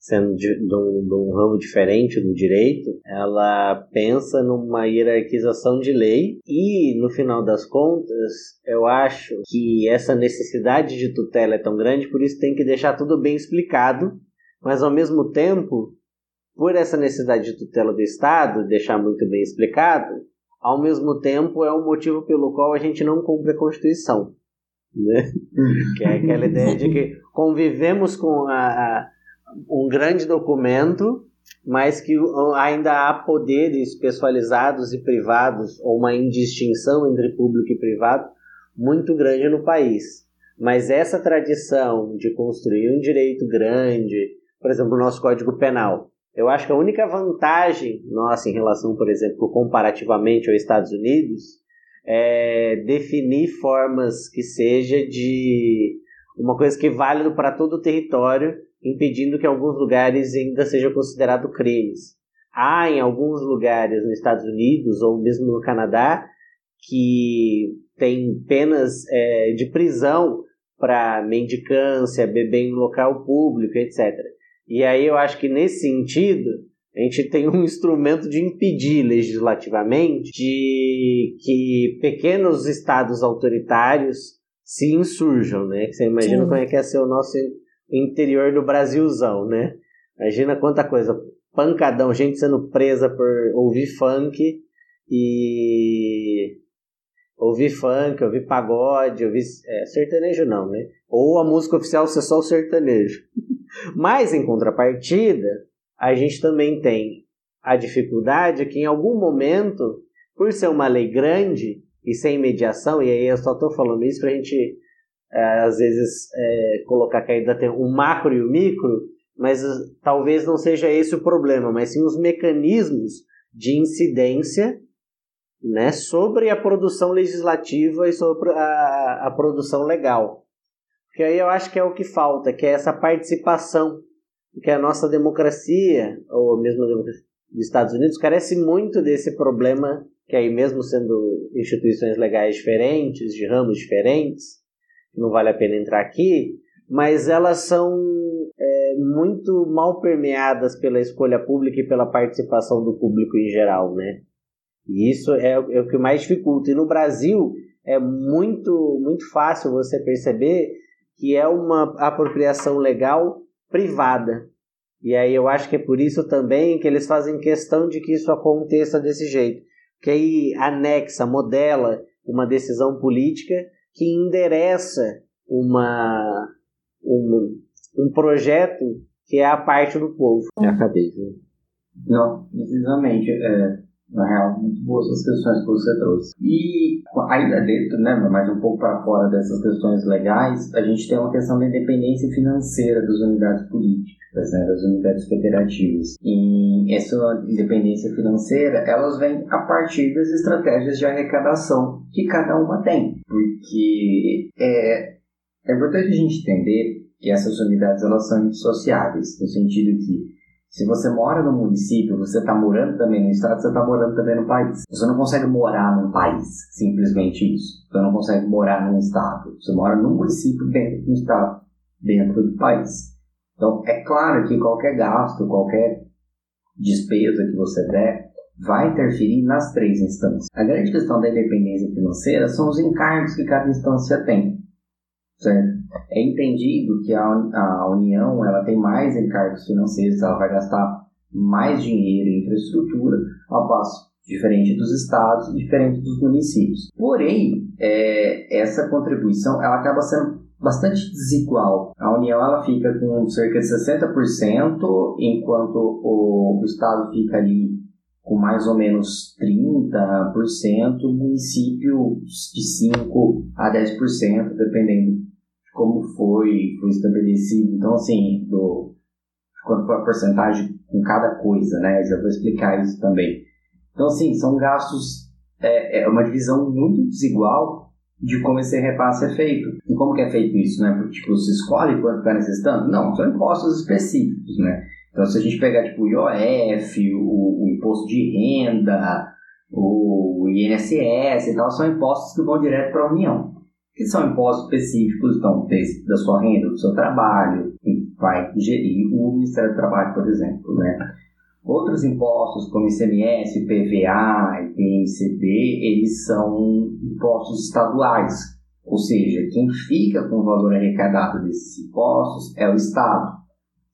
sendo de, de, um, de, um, ramo diferente do direito, ela pensa numa hierarquização de lei e, no final das contas, eu acho que essa necessidade de tutela é tão grande, por isso tem que deixar tudo bem explicado, mas ao mesmo tempo, por essa necessidade de tutela do Estado, deixar muito bem explicado, ao mesmo tempo é o motivo pelo qual a gente não cumpre a Constituição. Né? que é aquela ideia de que convivemos com a, a um grande documento, mas que ainda há poderes pessoalizados e privados, ou uma indistinção entre público e privado muito grande no país. Mas essa tradição de construir um direito grande, por exemplo, o nosso Código Penal, eu acho que a única vantagem nossa em relação, por exemplo, comparativamente aos Estados Unidos, é definir formas que seja de uma coisa que é válida para todo o território impedindo que alguns lugares ainda sejam considerados crimes. Há em alguns lugares nos Estados Unidos ou mesmo no Canadá que tem penas é, de prisão para mendicância, beber em local público, etc. E aí eu acho que nesse sentido a gente tem um instrumento de impedir legislativamente de que pequenos estados autoritários se insurjam, né? Que você imagina Sim. como é que é ser o nosso interior do Brasilzão, né? Imagina quanta coisa, pancadão, gente sendo presa por ouvir funk e ouvir funk, ouvir pagode, ouvir é, sertanejo não, né? Ou a música oficial ser só o sertanejo. Mas em contrapartida, a gente também tem a dificuldade que em algum momento, por ser uma lei grande e sem mediação, e aí eu só estou falando isso para a gente é, às vezes é, colocar que ainda tem o macro e o micro, mas talvez não seja esse o problema, mas sim os mecanismos de incidência né, sobre a produção legislativa e sobre a, a produção legal. Porque aí eu acho que é o que falta, que é essa participação que a nossa democracia, ou mesmo a democracia dos Estados Unidos, carece muito desse problema, que aí mesmo sendo instituições legais diferentes, de ramos diferentes, não vale a pena entrar aqui, mas elas são é, muito mal permeadas pela escolha pública e pela participação do público em geral, né? E isso é, é o que mais dificulta. E no Brasil é muito, muito fácil você perceber que é uma apropriação legal privada. E aí eu acho que é por isso também que eles fazem questão de que isso aconteça desse jeito. Que aí anexa, modela uma decisão política que endereça uma, um, um projeto que é a parte do povo. Já acabei, viu? Não, precisamente. É, na real, muito boas as questões que você trouxe. E ainda dentro, né, mas um pouco para fora dessas questões legais, a gente tem uma questão da independência financeira das unidades políticas, né, das unidades federativas. E essa independência financeira, elas vêm a partir das estratégias de arrecadação que cada uma tem. Porque é, é importante a gente entender que essas unidades elas são indissociáveis, no sentido que se você mora no município, você está morando também no estado, você está morando também no país. Você não consegue morar num país, simplesmente isso. Você não consegue morar num estado. Você mora num município dentro do estado, dentro do país. Então, é claro que qualquer gasto, qualquer despesa que você der, vai interferir nas três instâncias. A grande questão da independência financeira são os encargos que cada instância tem. Certo? É entendido que a, a União ela tem mais encargos financeiros, ela vai gastar mais dinheiro em infraestrutura, ao passo diferente dos estados, diferente dos municípios. Porém, é, essa contribuição ela acaba sendo bastante desigual. A União ela fica com cerca de 60%, enquanto o, o estado fica ali com mais ou menos 30%, o município de 5 a 10%, dependendo como foi, foi estabelecido. Então, assim, do, quanto foi a porcentagem com cada coisa, né? Eu já vou explicar isso também. Então, assim, são gastos, é, é uma divisão muito desigual de como esse repasse é feito. E como que é feito isso, né? Porque, tipo, se escolhe quanto está necessitando? Não, são impostos específicos, né? Então, se a gente pegar, tipo, o IOF, o, o imposto de renda, o INSS e tal, são impostos que vão direto para a União que são impostos específicos, então, da sua renda, do seu trabalho, que vai gerir o Ministério do Trabalho, por exemplo, né? Outros impostos, como ICMS, PVA, IPMCD, eles são impostos estaduais, ou seja, quem fica com o valor arrecadado desses impostos é o Estado.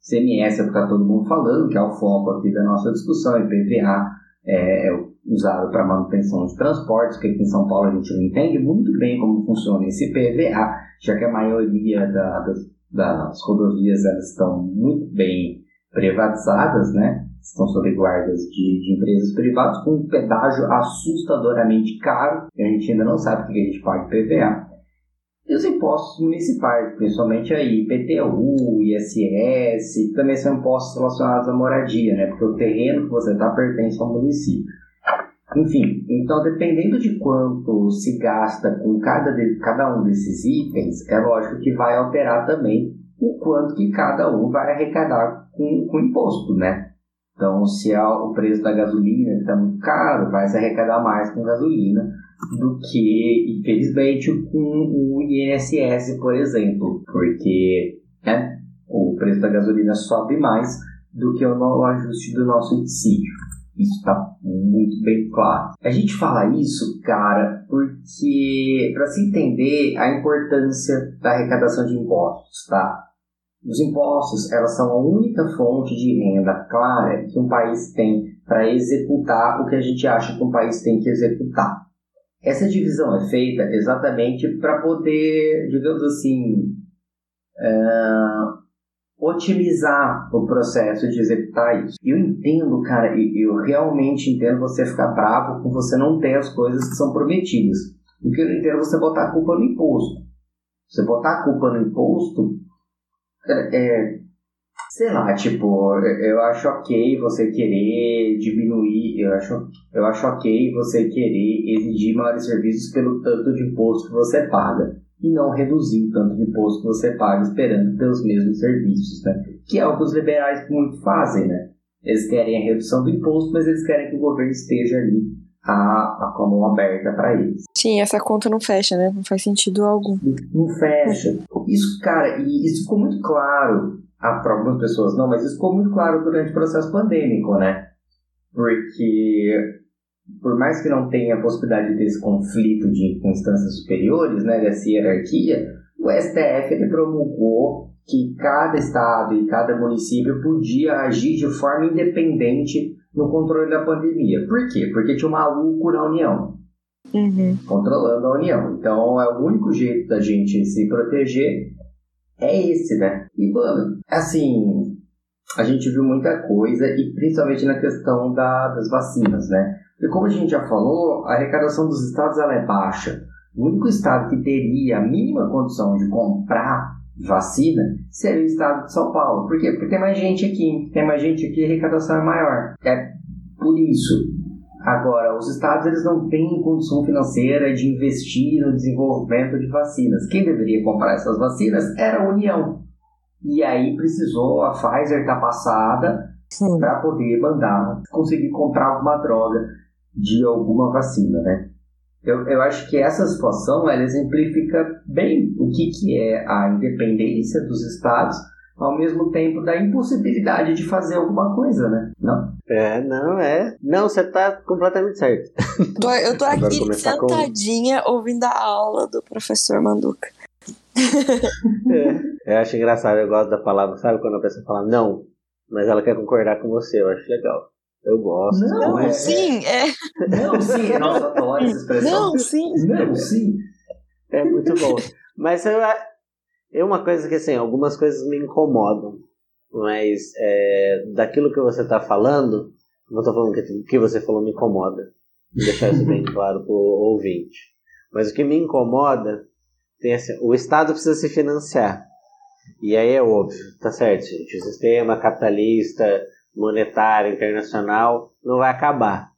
ICMS é o que está todo mundo falando, que é o foco aqui da nossa discussão, e PVA é, é usado para manutenção de transportes, que aqui em São Paulo a gente não entende muito bem como funciona esse PVA, já que a maioria da, das, das rodovias elas estão muito bem privatizadas, né? Estão sob guardas de, de, empresas privadas com um pedágio assustadoramente caro, e a gente ainda não sabe o que a gente paga PVA. E os impostos municipais, principalmente aí IPTU, ISS, também são impostos relacionados à moradia, né? Porque o terreno que você está pertence ao município. Enfim, então dependendo de quanto se gasta com cada, de, cada um desses itens, é lógico que vai alterar também o quanto que cada um vai arrecadar com, com imposto, né? Então, se o preço da gasolina está muito caro, vai se arrecadar mais com gasolina do que, infelizmente, com o INSS, por exemplo, porque né, o preço da gasolina sobe mais do que o ajuste do nosso dissídio. Isso está muito bem claro. A gente fala isso, cara, porque para se entender a importância da arrecadação de impostos, tá? Os impostos, elas são a única fonte de renda clara que um país tem para executar o que a gente acha que um país tem que executar. Essa divisão é feita exatamente para poder, digamos assim, uh, otimizar o processo de executar isso. Eu entendo, cara, eu realmente entendo você ficar bravo com você não ter as coisas que são prometidas. O que eu entendo é você botar a culpa no imposto. Você botar a culpa no imposto é, é sei lá, tipo, eu acho ok você querer diminuir, eu acho, eu acho ok você querer exigir maiores serviços pelo tanto de imposto que você paga e não reduzir o tanto de imposto que você paga esperando ter os mesmos serviços, né? Que é o que os liberais muito fazem, né? Eles querem a redução do imposto, mas eles querem que o governo esteja ali a, a, com a mão aberta para eles. Sim, essa conta não fecha, né? Não faz sentido algum. Não fecha. Isso, cara, e isso ficou muito claro. A para algumas pessoas não, mas isso ficou muito claro durante o processo pandêmico, né? Porque por mais que não tenha a possibilidade desse conflito de instâncias superiores, né, dessa hierarquia, o STF ele promulgou que cada estado e cada município podia agir de forma independente no controle da pandemia. Por quê? Porque tinha um maluco na União. Uhum. Controlando a União. Então, é o único jeito da gente se proteger é esse, né? E, mano, assim, a gente viu muita coisa, e principalmente na questão da, das vacinas, né? E como a gente já falou, a arrecadação dos estados ela é baixa. O único estado que teria a mínima condição de comprar vacina seria o estado de São Paulo. Por quê? Porque tem mais gente aqui. Tem mais gente aqui, a arrecadação é maior. É por isso. Agora, os estados eles não têm condição financeira de investir no desenvolvimento de vacinas. Quem deveria comprar essas vacinas era a União. E aí precisou a Pfizer estar tá passada para poder mandar, conseguir comprar alguma droga de alguma vacina, né? Eu, eu acho que essa situação ela exemplifica bem o que, que é a independência dos estados ao mesmo tempo da impossibilidade de fazer alguma coisa, né? Não? É, não, é. Não, você tá completamente certo. Tô, eu tô aqui sentadinha com... ouvindo a aula do professor Manduca. é, eu acho engraçado, eu gosto da palavra, sabe quando a pessoa fala não, mas ela quer concordar com você, eu acho legal. Eu gosto. Não, é. sim, é. Não, sim, nossa, adoro essa expressão. Não, sim. Não, sim. É muito bom. Mas eu, é uma coisa que, assim, algumas coisas me incomodam. Mas é, daquilo que você está falando, não estou falando que o que você falou me incomoda. Vou deixar isso bem claro para o ouvinte. Mas o que me incomoda tem assim, o Estado precisa se financiar. E aí é óbvio, tá certo, gente. O sistema capitalista monetária internacional não vai acabar.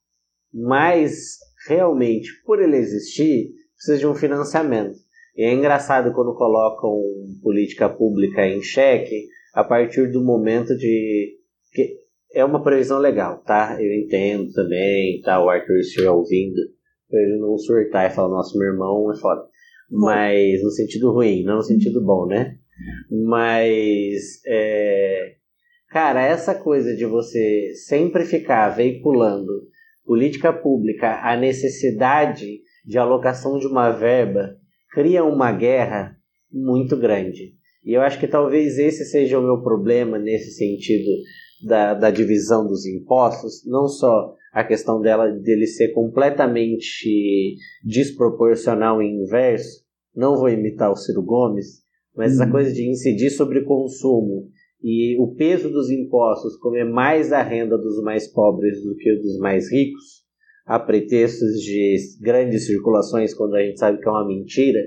Mas, realmente, por ele existir, precisa de um financiamento. E é engraçado quando colocam política pública em xeque a partir do momento de. que é uma previsão legal, tá? Eu entendo também, tá? O Arthur estiver ouvindo, pra ele não surtar e falar: nossa, meu irmão é foda. Mas no sentido ruim, não no sentido bom, né? Mas é, Cara, essa coisa de você sempre ficar veiculando política pública, a necessidade de alocação de uma verba, cria uma guerra muito grande. E eu acho que talvez esse seja o meu problema nesse sentido da, da divisão dos impostos, não só a questão dela dele ser completamente desproporcional e inverso, não vou imitar o Ciro Gomes, mas essa uhum. coisa de incidir sobre consumo e o peso dos impostos comer mais a renda dos mais pobres do que dos mais ricos, a pretextos de grandes circulações, quando a gente sabe que é uma mentira,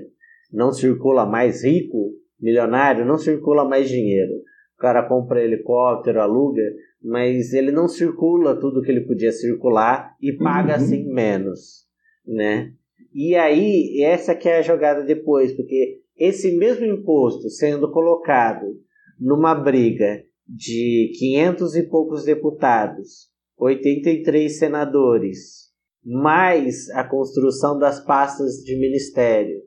não circula mais rico, milionário, não circula mais dinheiro. O cara compra helicóptero, aluga, mas ele não circula tudo que ele podia circular e paga assim menos, né? E aí, essa que é a jogada depois, porque esse mesmo imposto sendo colocado numa briga de 500 e poucos deputados, 83 senadores mais a construção das pastas de ministério,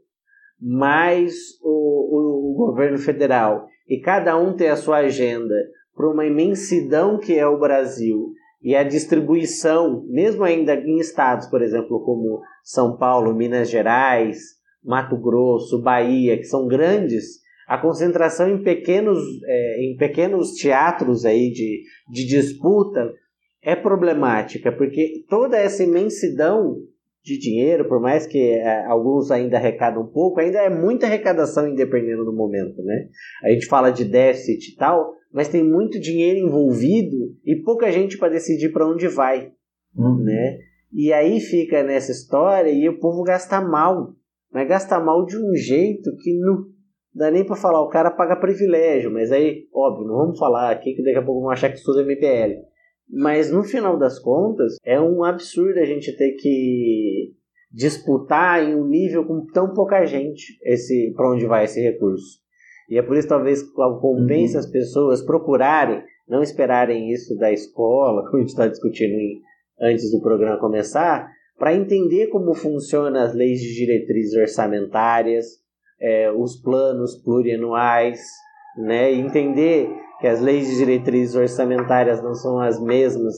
mais o, o, o governo federal, e cada um tem a sua agenda para uma imensidão que é o Brasil e a distribuição, mesmo ainda em estados, por exemplo, como São Paulo, Minas Gerais, Mato Grosso, Bahia, que são grandes, a concentração em pequenos, é, em pequenos teatros aí de, de disputa é problemática, porque toda essa imensidão de dinheiro, por mais que é, alguns ainda arrecadam um pouco, ainda é muita arrecadação independendo do momento, né? A gente fala de déficit e tal, mas tem muito dinheiro envolvido e pouca gente para decidir para onde vai, uhum. né? E aí fica nessa história e o povo gasta mal, mas gasta mal de um jeito que não dá nem para falar, o cara paga privilégio, mas aí, óbvio, não vamos falar aqui que daqui a pouco vão achar que estuda MPL. Mas no final das contas, é um absurdo a gente ter que disputar em um nível com tão pouca gente esse para onde vai esse recurso. E é por isso talvez convence uhum. as pessoas procurarem, não esperarem isso da escola, como a gente está discutindo em, antes do programa começar, para entender como funcionam as leis de diretrizes orçamentárias, é, os planos plurianuais, né, entender que as leis de diretrizes orçamentárias não são as mesmas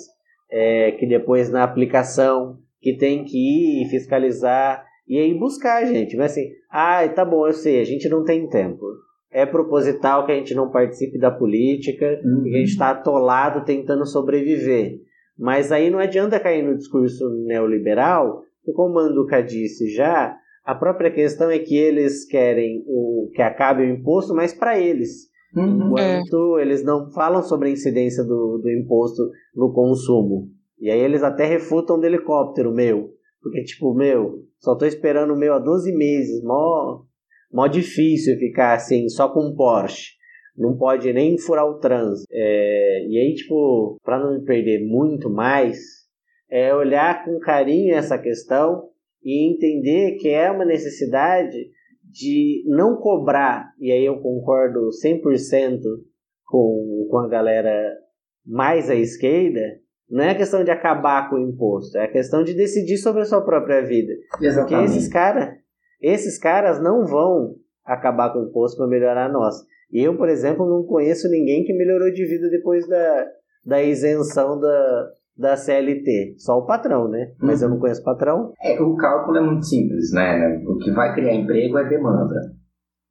é, que depois na aplicação que tem que ir e fiscalizar e aí buscar, gente. Mas assim, ah, tá bom, eu sei, a gente não tem tempo. É proposital que a gente não participe da política, uhum. que a gente está atolado tentando sobreviver. Mas aí não adianta cair no discurso neoliberal, que como o Manduca disse já, a própria questão é que eles querem o que acabe o imposto, mas para eles. Uhum. Enquanto é. eles não falam sobre a incidência do, do imposto no consumo. E aí eles até refutam do helicóptero meu. Porque, tipo, meu, só tô esperando o meu há 12 meses. Mó, mó difícil ficar assim, só com um Porsche. Não pode nem furar o trânsito. É, e aí, tipo, para não me perder muito mais, é olhar com carinho essa questão e entender que é uma necessidade de não cobrar, e aí eu concordo 100% com, com a galera mais à esquerda, não é a questão de acabar com o imposto, é a questão de decidir sobre a sua própria vida. Exatamente. Porque esses caras, esses caras não vão acabar com o imposto para melhorar a nossa. Eu, por exemplo, não conheço ninguém que melhorou de vida depois da, da isenção da, da CLT. Só o patrão, né? Mas eu não uhum. conheço patrão. É, o cálculo é muito simples, né? O que vai criar emprego é demanda.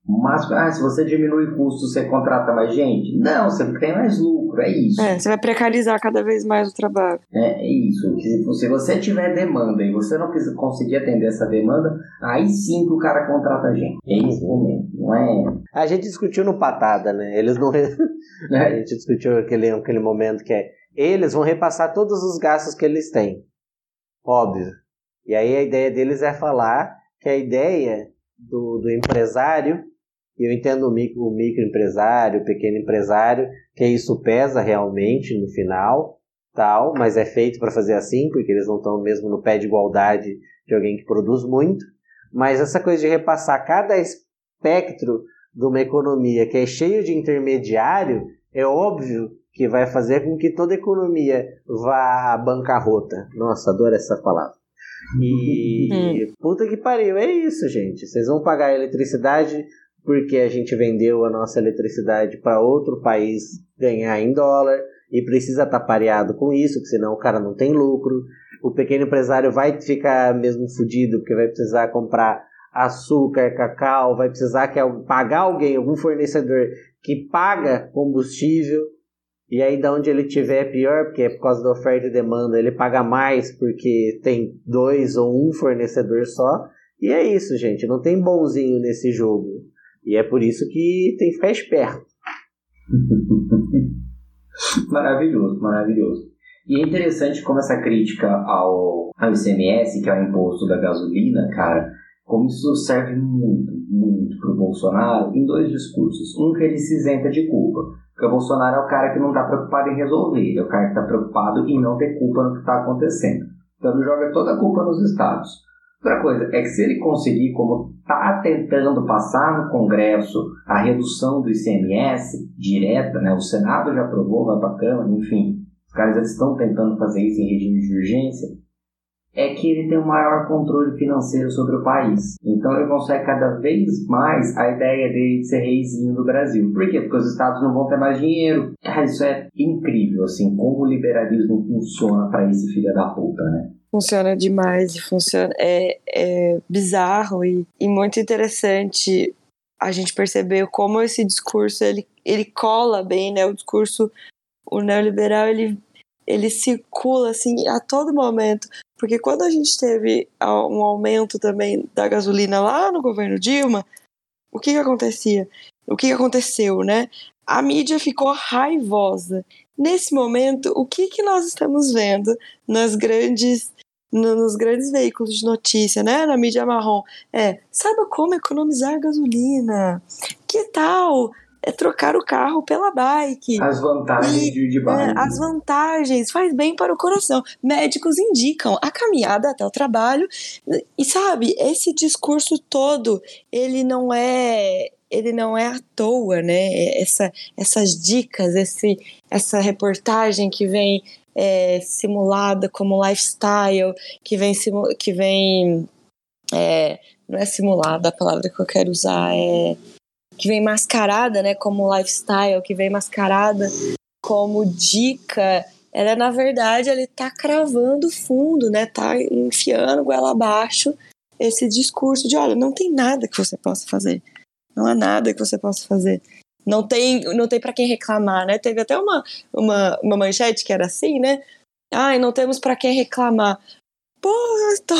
Mas, ah, se você diminui o custo, você contrata mais gente? Não, você tem mais lucro, é isso. É, você vai precarizar cada vez mais o trabalho. É, é isso. Se você tiver demanda e você não conseguir atender essa demanda, aí sim que o cara contrata a gente. É esse o momento, não é? A gente discutiu no Patada, né? Eles não. É. a gente discutiu aquele, aquele momento que é eles vão repassar todos os gastos que eles têm. Óbvio. E aí a ideia deles é falar que a ideia do, do empresário, e eu entendo o, micro, o microempresário, o pequeno empresário, que isso pesa realmente no final, tal, mas é feito para fazer assim, porque eles não estão mesmo no pé de igualdade de alguém que produz muito. Mas essa coisa de repassar cada espectro de uma economia que é cheio de intermediário, é óbvio que vai fazer com que toda a economia vá à bancarrota. Nossa, adoro essa palavra. E hum. puta que pariu, é isso, gente. Vocês vão pagar a eletricidade porque a gente vendeu a nossa eletricidade para outro país ganhar em dólar e precisa estar tá pareado com isso, porque senão o cara não tem lucro. O pequeno empresário vai ficar mesmo fudido porque vai precisar comprar açúcar, cacau, vai precisar que pagar alguém, algum fornecedor que paga combustível e aí, da onde ele tiver, é pior, porque é por causa da oferta e demanda, ele paga mais porque tem dois ou um fornecedor só. E é isso, gente. Não tem bonzinho nesse jogo. E é por isso que tem que ficar esperto. maravilhoso, maravilhoso. E é interessante como essa crítica ao, ao ICMS, que é o imposto da gasolina, cara, como isso serve muito, muito para o Bolsonaro em dois discursos. Um que ele se isenta de culpa porque o Bolsonaro é o cara que não está preocupado em resolver, ele é o cara que está preocupado em não ter culpa no que está acontecendo. Então ele joga toda a culpa nos estados. Outra coisa é que se ele conseguir, como está tentando passar no Congresso, a redução do ICMS direta, né? o Senado já aprovou, vai para a Câmara, enfim, os caras estão tentando fazer isso em regime de urgência, é que ele tem um maior controle financeiro sobre o país. Então ele consegue cada vez mais a ideia dele de ser reizinho do Brasil. Por quê? Porque os estados não vão ter mais dinheiro. Isso é incrível, assim, como o liberalismo funciona para esse filho da puta, né? Funciona demais e funciona. É, é bizarro e, e muito interessante a gente perceber como esse discurso ele, ele cola bem, né? O discurso, o neoliberal, ele, ele circula assim a todo momento. Porque quando a gente teve um aumento também da gasolina lá no governo Dilma, o que, que acontecia? O que, que aconteceu, né? A mídia ficou raivosa. Nesse momento, o que, que nós estamos vendo nas grandes nos grandes veículos de notícia, né, na mídia marrom, é, saiba como economizar gasolina. Que tal é trocar o carro pela bike. As vantagens e, de, de bike. É, as vantagens, faz bem para o coração. Médicos indicam a caminhada até o trabalho. E sabe, esse discurso todo, ele não é ele não é à toa, né? Essa, essas dicas, esse, essa reportagem que vem é, simulada como lifestyle, que vem, que vem é, não é simulada a palavra que eu quero usar, é que vem mascarada, né, como lifestyle, que vem mascarada como dica, ela na verdade ele tá cravando fundo, né, tá enfiando goela abaixo esse discurso de, olha, não tem nada que você possa fazer. Não há nada que você possa fazer. Não tem, não tem para quem reclamar, né? Teve até uma, uma, uma manchete que era assim, né? Ai, não temos para quem reclamar. Porra, então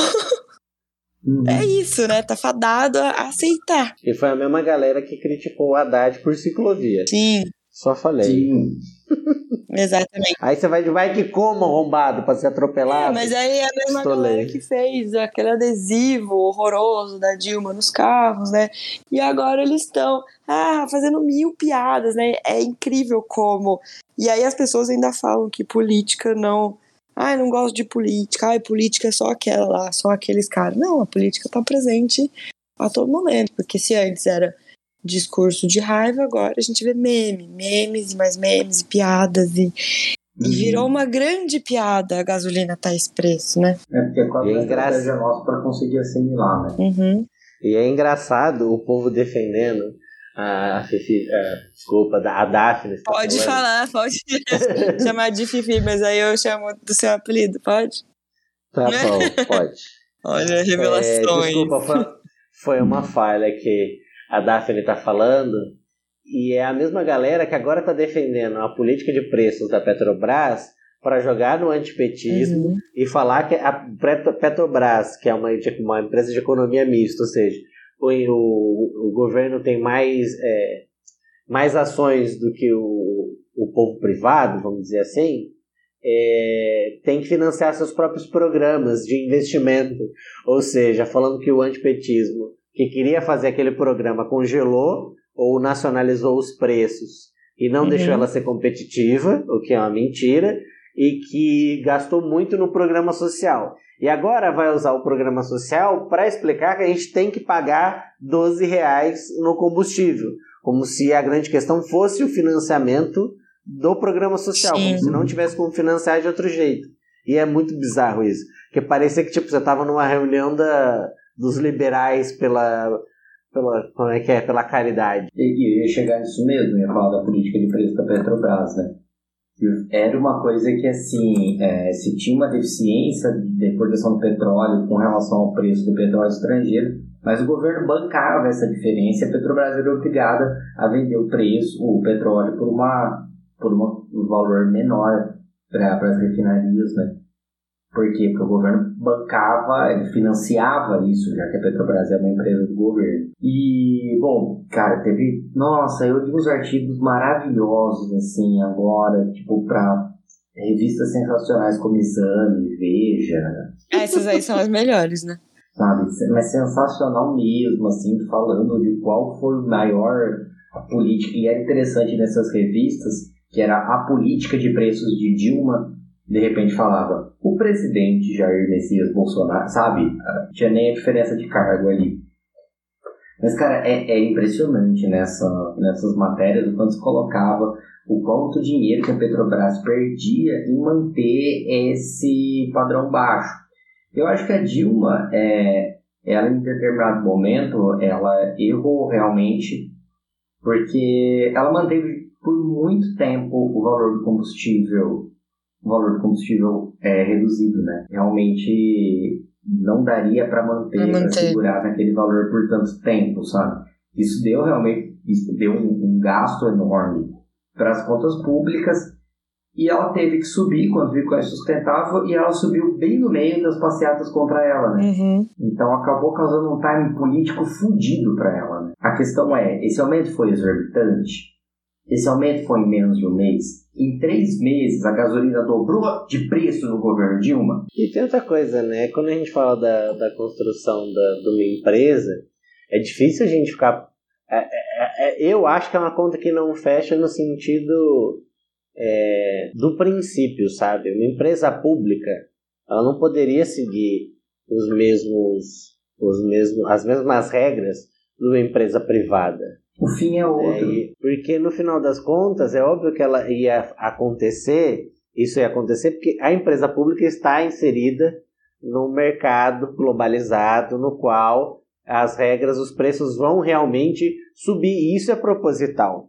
Uhum. É isso, né? Tá fadado a aceitar. E foi a mesma galera que criticou o Haddad por ciclovia. Sim. Só falei. Sim. Exatamente. Aí você vai de vai que como arrombado pra ser atropelado. É, mas aí é a mesma Estolei. galera que fez aquele adesivo horroroso da Dilma nos carros, né? E agora eles estão ah, fazendo mil piadas, né? É incrível como. E aí as pessoas ainda falam que política não ah, não gosto de política. Ah, política é só aquela lá, só aqueles caras. Não, a política está presente a todo momento. Porque se antes era discurso de raiva, agora a gente vê meme, memes e mais memes e piadas e, uhum. e virou uma grande piada a gasolina tá expresso, né? É porque é quase é estratégia nossa para conseguir assimilar, né? Uhum. E é engraçado o povo defendendo a, Fifi, a, desculpa, a Daphne. Tá pode falar, pode chamar de Fifi, mas aí eu chamo do seu apelido, pode? Tá bom, pode. Olha, revelações. É, desculpa, foi, foi uma falha que a Daphne tá falando. E é a mesma galera que agora tá defendendo a política de preços da Petrobras para jogar no antipetismo uhum. e falar que a Petrobras, que é uma, uma empresa de economia mista, ou seja, o, o, o governo tem mais, é, mais ações do que o, o povo privado, vamos dizer assim, é, tem que financiar seus próprios programas de investimento. Ou seja, falando que o antipetismo, que queria fazer aquele programa, congelou ou nacionalizou os preços e não uhum. deixou ela ser competitiva, o que é uma mentira, e que gastou muito no programa social. E agora vai usar o programa social para explicar que a gente tem que pagar 12 reais no combustível, como se a grande questão fosse o financiamento do programa social, Sim. como se não tivesse como financiar de outro jeito. E é muito bizarro isso, porque parecia que tipo você estava numa reunião da, dos liberais pela pela como é que é, pela caridade. E, e ia chegar nisso mesmo, ia falar da política de preço da Petrobras, né? Era uma coisa que, assim, é, se tinha uma deficiência de importação do petróleo com relação ao preço do petróleo estrangeiro, mas o governo bancava essa diferença e a Petrobras era obrigada a vender o preço, o petróleo, por, uma, por uma, um valor menor para as refinarias, né? Por quê? Porque o governo bancava, ele financiava isso, já que a Petrobras é uma empresa do governo. E, bom, cara, teve. Nossa, eu li uns artigos maravilhosos, assim, agora, tipo, pra revistas sensacionais como Exame, Veja. Essas aí são as melhores, né? Sabe? Mas sensacional mesmo, assim, falando de qual foi o maior política. E era interessante nessas revistas, que era a política de preços de Dilma de repente falava o presidente Jair Messias Bolsonaro, sabe? Tinha nem a diferença de cargo ali. Mas, cara, é, é impressionante nessa, nessas matérias o quanto se colocava o quanto dinheiro que a Petrobras perdia em manter esse padrão baixo. Eu acho que a Dilma, é, ela em determinado momento, ela errou realmente, porque ela manteve por muito tempo o valor do combustível, o valor do combustível é, reduzido, né? Realmente não daria para manter, Pra para segurar naquele valor por tanto tempo, sabe? Isso deu realmente, isso deu um, um gasto enorme para as contas públicas e ela teve que subir quando viu que era sustentável e ela subiu bem no meio das passeatas contra ela, né? Uhum. Então acabou causando um time político fudido para ela. Né? A questão é, esse aumento foi exorbitante? Esse aumento foi em menos de um mês? Em três meses a gasolina dobrou de preço no governo Dilma? E tem outra coisa, né? Quando a gente fala da, da construção da, de uma empresa, é difícil a gente ficar. é- é- é- eu acho que é uma conta que não fecha no sentido é, do princípio, sabe? Uma empresa pública, ela não poderia seguir os mesmos, os mesmos, as mesmas regras de uma empresa privada. O fim é É, outro. e- porque no final das contas é óbvio que ela ia acontecer, isso ia acontecer porque a empresa pública está inserida num mercado globalizado no qual as regras, os preços vão realmente subir, e isso é proposital.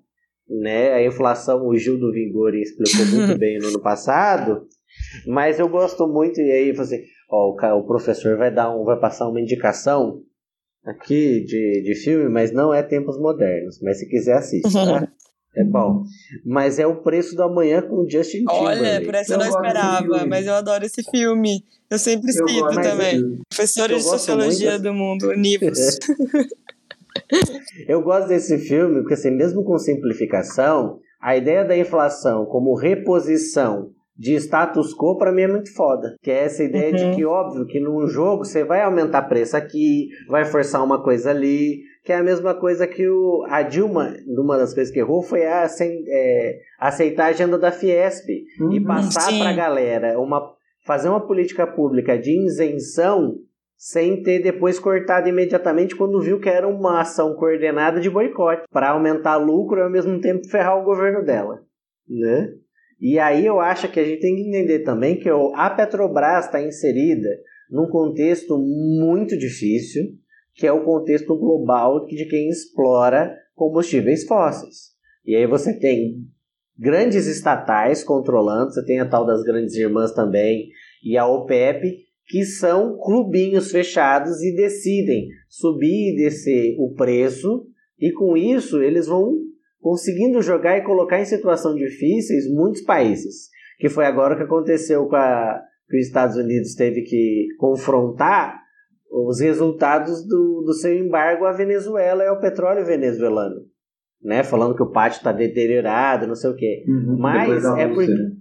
Né? A inflação, o Gil do Vigor explicou muito bem no ano passado, mas eu gosto muito, e aí você, ó, o professor vai dar um, vai passar uma indicação aqui de, de filme, mas não é tempos modernos. Mas se quiser assiste, tá? É bom. Mas é o preço do amanhã com Justin Olha, Timberlake. por essa eu Eu não gosto desse esperava, filme. mas eu adoro esse filme. Eu sempre Eu cito também. Professora de Sociologia muito. do Mundo, Univos. Eu gosto desse filme porque, assim, mesmo com simplificação, a ideia da inflação como reposição de status quo para mim é muito foda. Que é essa ideia Uhum. de que, óbvio, que num jogo você vai aumentar preço aqui, vai forçar uma coisa ali, que é a mesma coisa que o, a Dilma, numa das coisas que errou, foi a, acen- é, aceitar a agenda da Fiesp e Uhum. passar Sim. para a galera uma fazer uma política pública de isenção sem ter depois cortado imediatamente quando viu que era uma ação coordenada de boicote para aumentar lucro e ao mesmo tempo ferrar o governo dela, né? E aí eu acho que a gente tem que entender também que a Petrobras está inserida num contexto muito difícil, que é o contexto global de quem explora combustíveis fósseis. E aí você tem grandes estatais controlando, você tem a tal das grandes irmãs também, e a OPEP, que são clubinhos fechados e decidem subir e descer o preço, e com isso eles vão conseguindo jogar e colocar em situação difíceis muitos países. Que foi agora o que aconteceu com a que os Estados Unidos teve que confrontar os resultados do, do seu embargo à Venezuela e ao petróleo venezuelano. Né? Falando que o pátio está deteriorado, não sei o quê. Uhum. Mas é porque- né?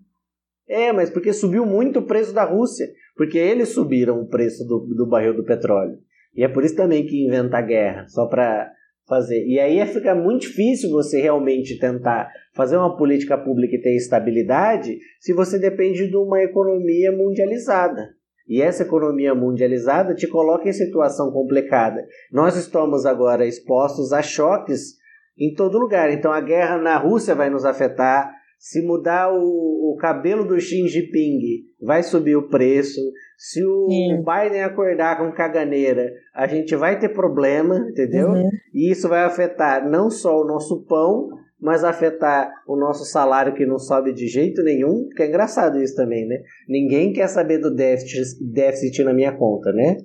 É, mas porque subiu muito o preço da Rússia. Porque eles subiram o preço do, do barril do petróleo. E é por isso também que inventa a guerra, só para fazer. E aí fica muito difícil você realmente tentar fazer uma política pública e ter estabilidade se você depende de uma economia mundializada. E essa economia mundializada te coloca em situação complicada. Nós estamos agora expostos a choques em todo lugar. Então a guerra na Rússia vai nos afetar. Se mudar o, o cabelo do Xi Jinping, vai subir o preço. Se o Sim. Biden acordar com caganeira, a gente vai ter problema, entendeu? Uhum. E isso vai afetar não só o nosso pão, mas afetar o nosso salário que não sobe de jeito nenhum. Porque é engraçado isso também, né? Ninguém quer saber do déficit, déficit na minha conta, né?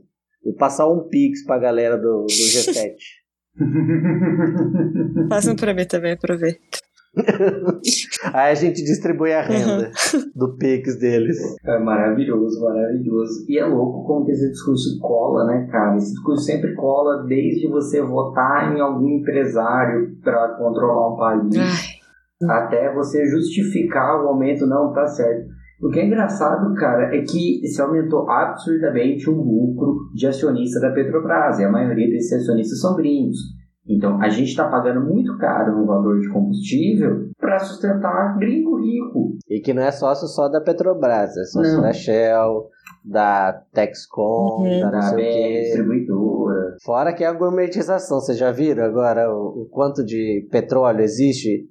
Vou passar um pix pra galera do, do G7. Passam pra mim também, pra ver. Aí a gente distribui a renda do pix deles. É maravilhoso, maravilhoso. E é louco como que esse discurso cola, né, cara? Esse discurso sempre cola desde você votar em algum empresário para controlar um país, Ai, até você justificar o aumento, não, tá certo. O que é engraçado, cara, é que se aumentou absurdamente o lucro de acionista da Petrobras, e a maioria desses acionistas são gringos. Então, a gente está pagando muito caro no valor de combustível para sustentar gringo rico. E que não é sócio só da Petrobras, é sócio Não. da Shell, da Texcom, Uhum. da sei o BR distribuidora. Fora que é a gourmetização, vocês já viram agora o, o quanto de petróleo existe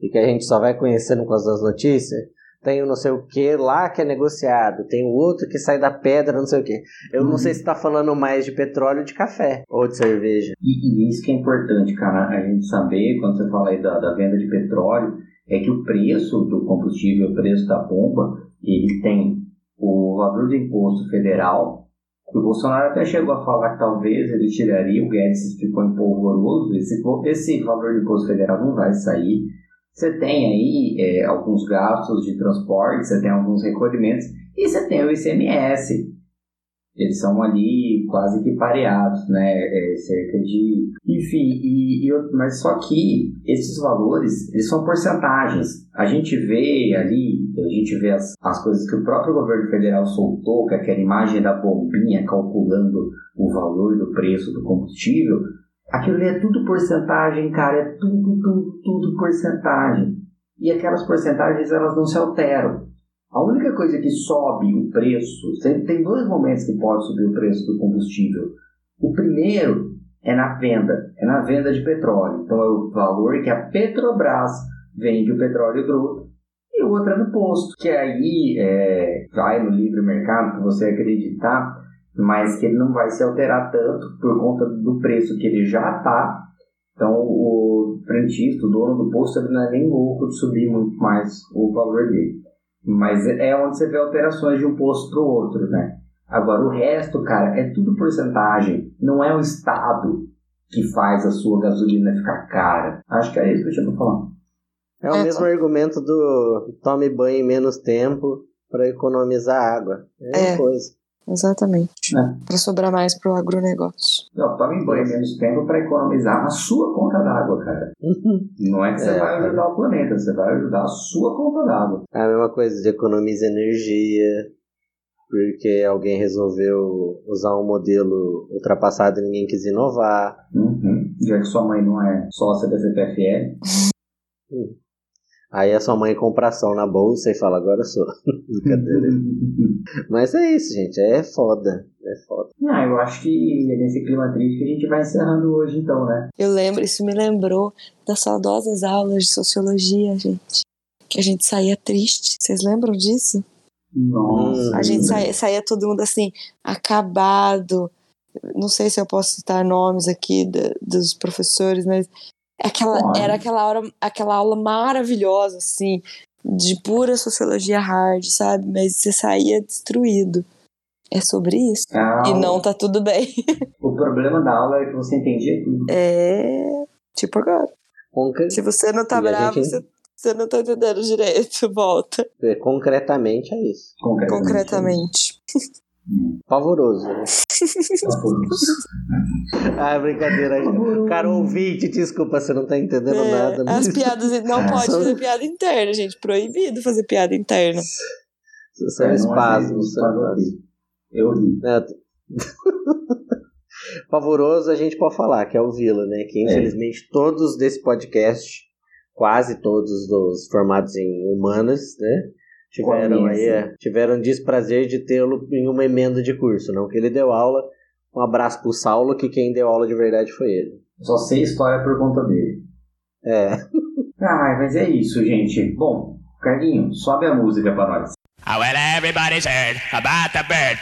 e que a gente só vai conhecendo com as notícias? Tem o não sei o que lá que é negociado, tem o outro que sai da pedra, não sei o que. Eu não Uhum. sei se tá falando mais de petróleo de café, ou de cerveja. E, e isso que é importante, cara, a gente saber, quando você fala aí da, da venda de petróleo, é que o preço do combustível, o preço da bomba, ele tem o valor do imposto federal. O Bolsonaro até chegou a falar que talvez ele tiraria, o Guedes ficou empolvoroso, esse, esse valor do imposto federal não vai sair. Você tem aí é, alguns gastos de transporte, você tem alguns recolhimentos e você tem o ICMS. Eles são ali quase que pareados, né? É, cerca de. Enfim, e, e mas só que esses valores eles são porcentagens. A gente vê ali, a gente vê as, as coisas que o próprio governo federal soltou, que é aquela imagem da bombinha calculando o valor do preço do combustível. Aquilo é tudo porcentagem, cara, é tudo, tudo, tudo porcentagem. E aquelas porcentagens elas não se alteram. A única coisa que sobe o preço, tem, tem dois momentos que pode subir o preço do combustível. O primeiro é na venda, é na venda de petróleo. Então é o valor que a Petrobras vende o petróleo bruto. E o outro é no posto, que aí é, vai no livre mercado que você acreditar, mas que ele não vai se alterar tanto por conta do preço que ele já está. Então o frentista, o dono do posto, ele não é nem louco de subir muito mais o valor dele. Mas é onde você vê alterações de um posto para o outro, né? Agora, o resto, cara, é tudo porcentagem. Não é o Estado que faz a sua gasolina ficar cara. Acho que é isso que eu tinha pra falar. É o É, mesmo argumento do tome banho em menos tempo para economizar água. É a mesma É. coisa. Exatamente. É. Para sobrar mais pro agronegócio. Não, tome banho menos tempo para economizar na sua conta d'água, cara. Não é que você É, vai ajudar o planeta, você vai ajudar a sua conta d'água. É a mesma coisa de economiza energia, porque alguém resolveu usar um modelo ultrapassado e ninguém quis inovar. Uhum. Já que sua mãe não é sócia da CPFL. Aí a sua mãe compra ação na bolsa e fala, agora eu sou. Brincadeira. Mas é isso, gente. É foda. É foda. ah, eu acho que é nesse clima triste que a gente vai encerrando hoje, então, né? Eu lembro, isso me lembrou das saudosas aulas de sociologia, gente. Que a gente saía triste. Vocês lembram disso? Nossa. A gente saía, saía todo mundo assim, acabado. Não sei se eu posso citar nomes aqui da- dos professores, mas aquela, Pode. era aquela, hora, aquela aula maravilhosa, assim, de pura sociologia hard, sabe? Mas você saía destruído. É sobre isso. Ah, E não tá tudo bem. O problema da aula é que você entendia tudo. É. Tipo agora. Concre- Se você não tá E bravo, gente- você, você não tá entendendo direito. Volta. é, Concretamente é isso. Concretamente. Concretamente. Pavoroso, né? Concretamente. Ah, brincadeira. Cara, ouvinte, desculpa, você não tá entendendo É, nada. as mas- piadas. Não pode fazer piada interna, gente. Proibido fazer piada interna. São É, espasmos. é são espasmo espasmos. aqui. Eu ri. Né? Pavoroso a gente pode falar, que é o Vila, né? Que infelizmente todos desse podcast, quase todos dos formados em humanas, né? Tiveram aí, é, tiveram desprazer de tê-lo em uma emenda de curso, não que ele deu aula. Um abraço pro Saulo, que quem deu aula de verdade foi ele. Só sei história por conta dele. É. Ah, mas é isso, gente. Bom, Carlinho, sobe a música pra nós. bird.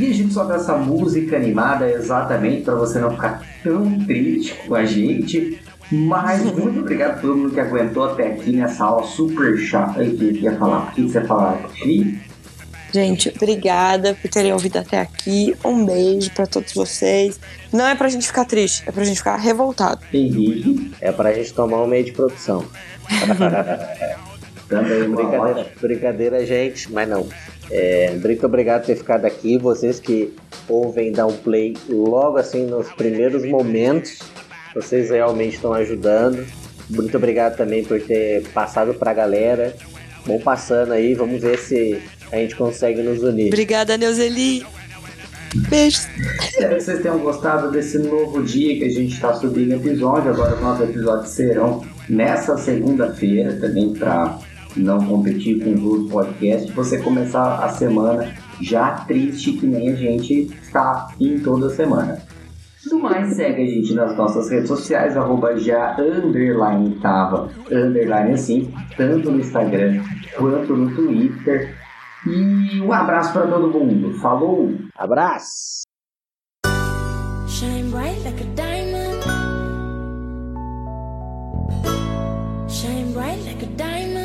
E a gente sobe essa música animada exatamente para você não ficar tão triste com a gente. Mas muito obrigado a todo mundo que aguentou até aqui nessa aula super chata. E que ia falar? O que você falar? Cri? Gente, obrigada por terem ouvido até aqui. Um beijo pra todos vocês. Não é pra gente ficar triste, é pra gente ficar revoltado. Henrique. É pra gente tomar um meio de produção. Também Brincadeira, brincadeira, gente, mas não. É, muito obrigado por ter ficado aqui. Vocês que ouvem dar um play logo assim nos primeiros momentos, vocês realmente estão ajudando. Muito obrigado também por ter passado pra galera. Vão passando aí, vamos ver se a gente consegue nos unir. Obrigada, Neuzeli. Beijo. Espero que vocês tenham gostado desse novo dia que a gente está subindo episódio. Agora os nossos episódios serão nessa segunda-feira também para não competir com os outros podcasts. Você começar a semana já triste que nem a gente está em toda semana. Do mais, segue a gente nas nossas redes sociais, arroba já underline tava, underline assim, tanto no Instagram quanto no Twitter. E um abraço para todo mundo. Falou! Abraço! Shine bright like a diamond. Shine bright like a diamond.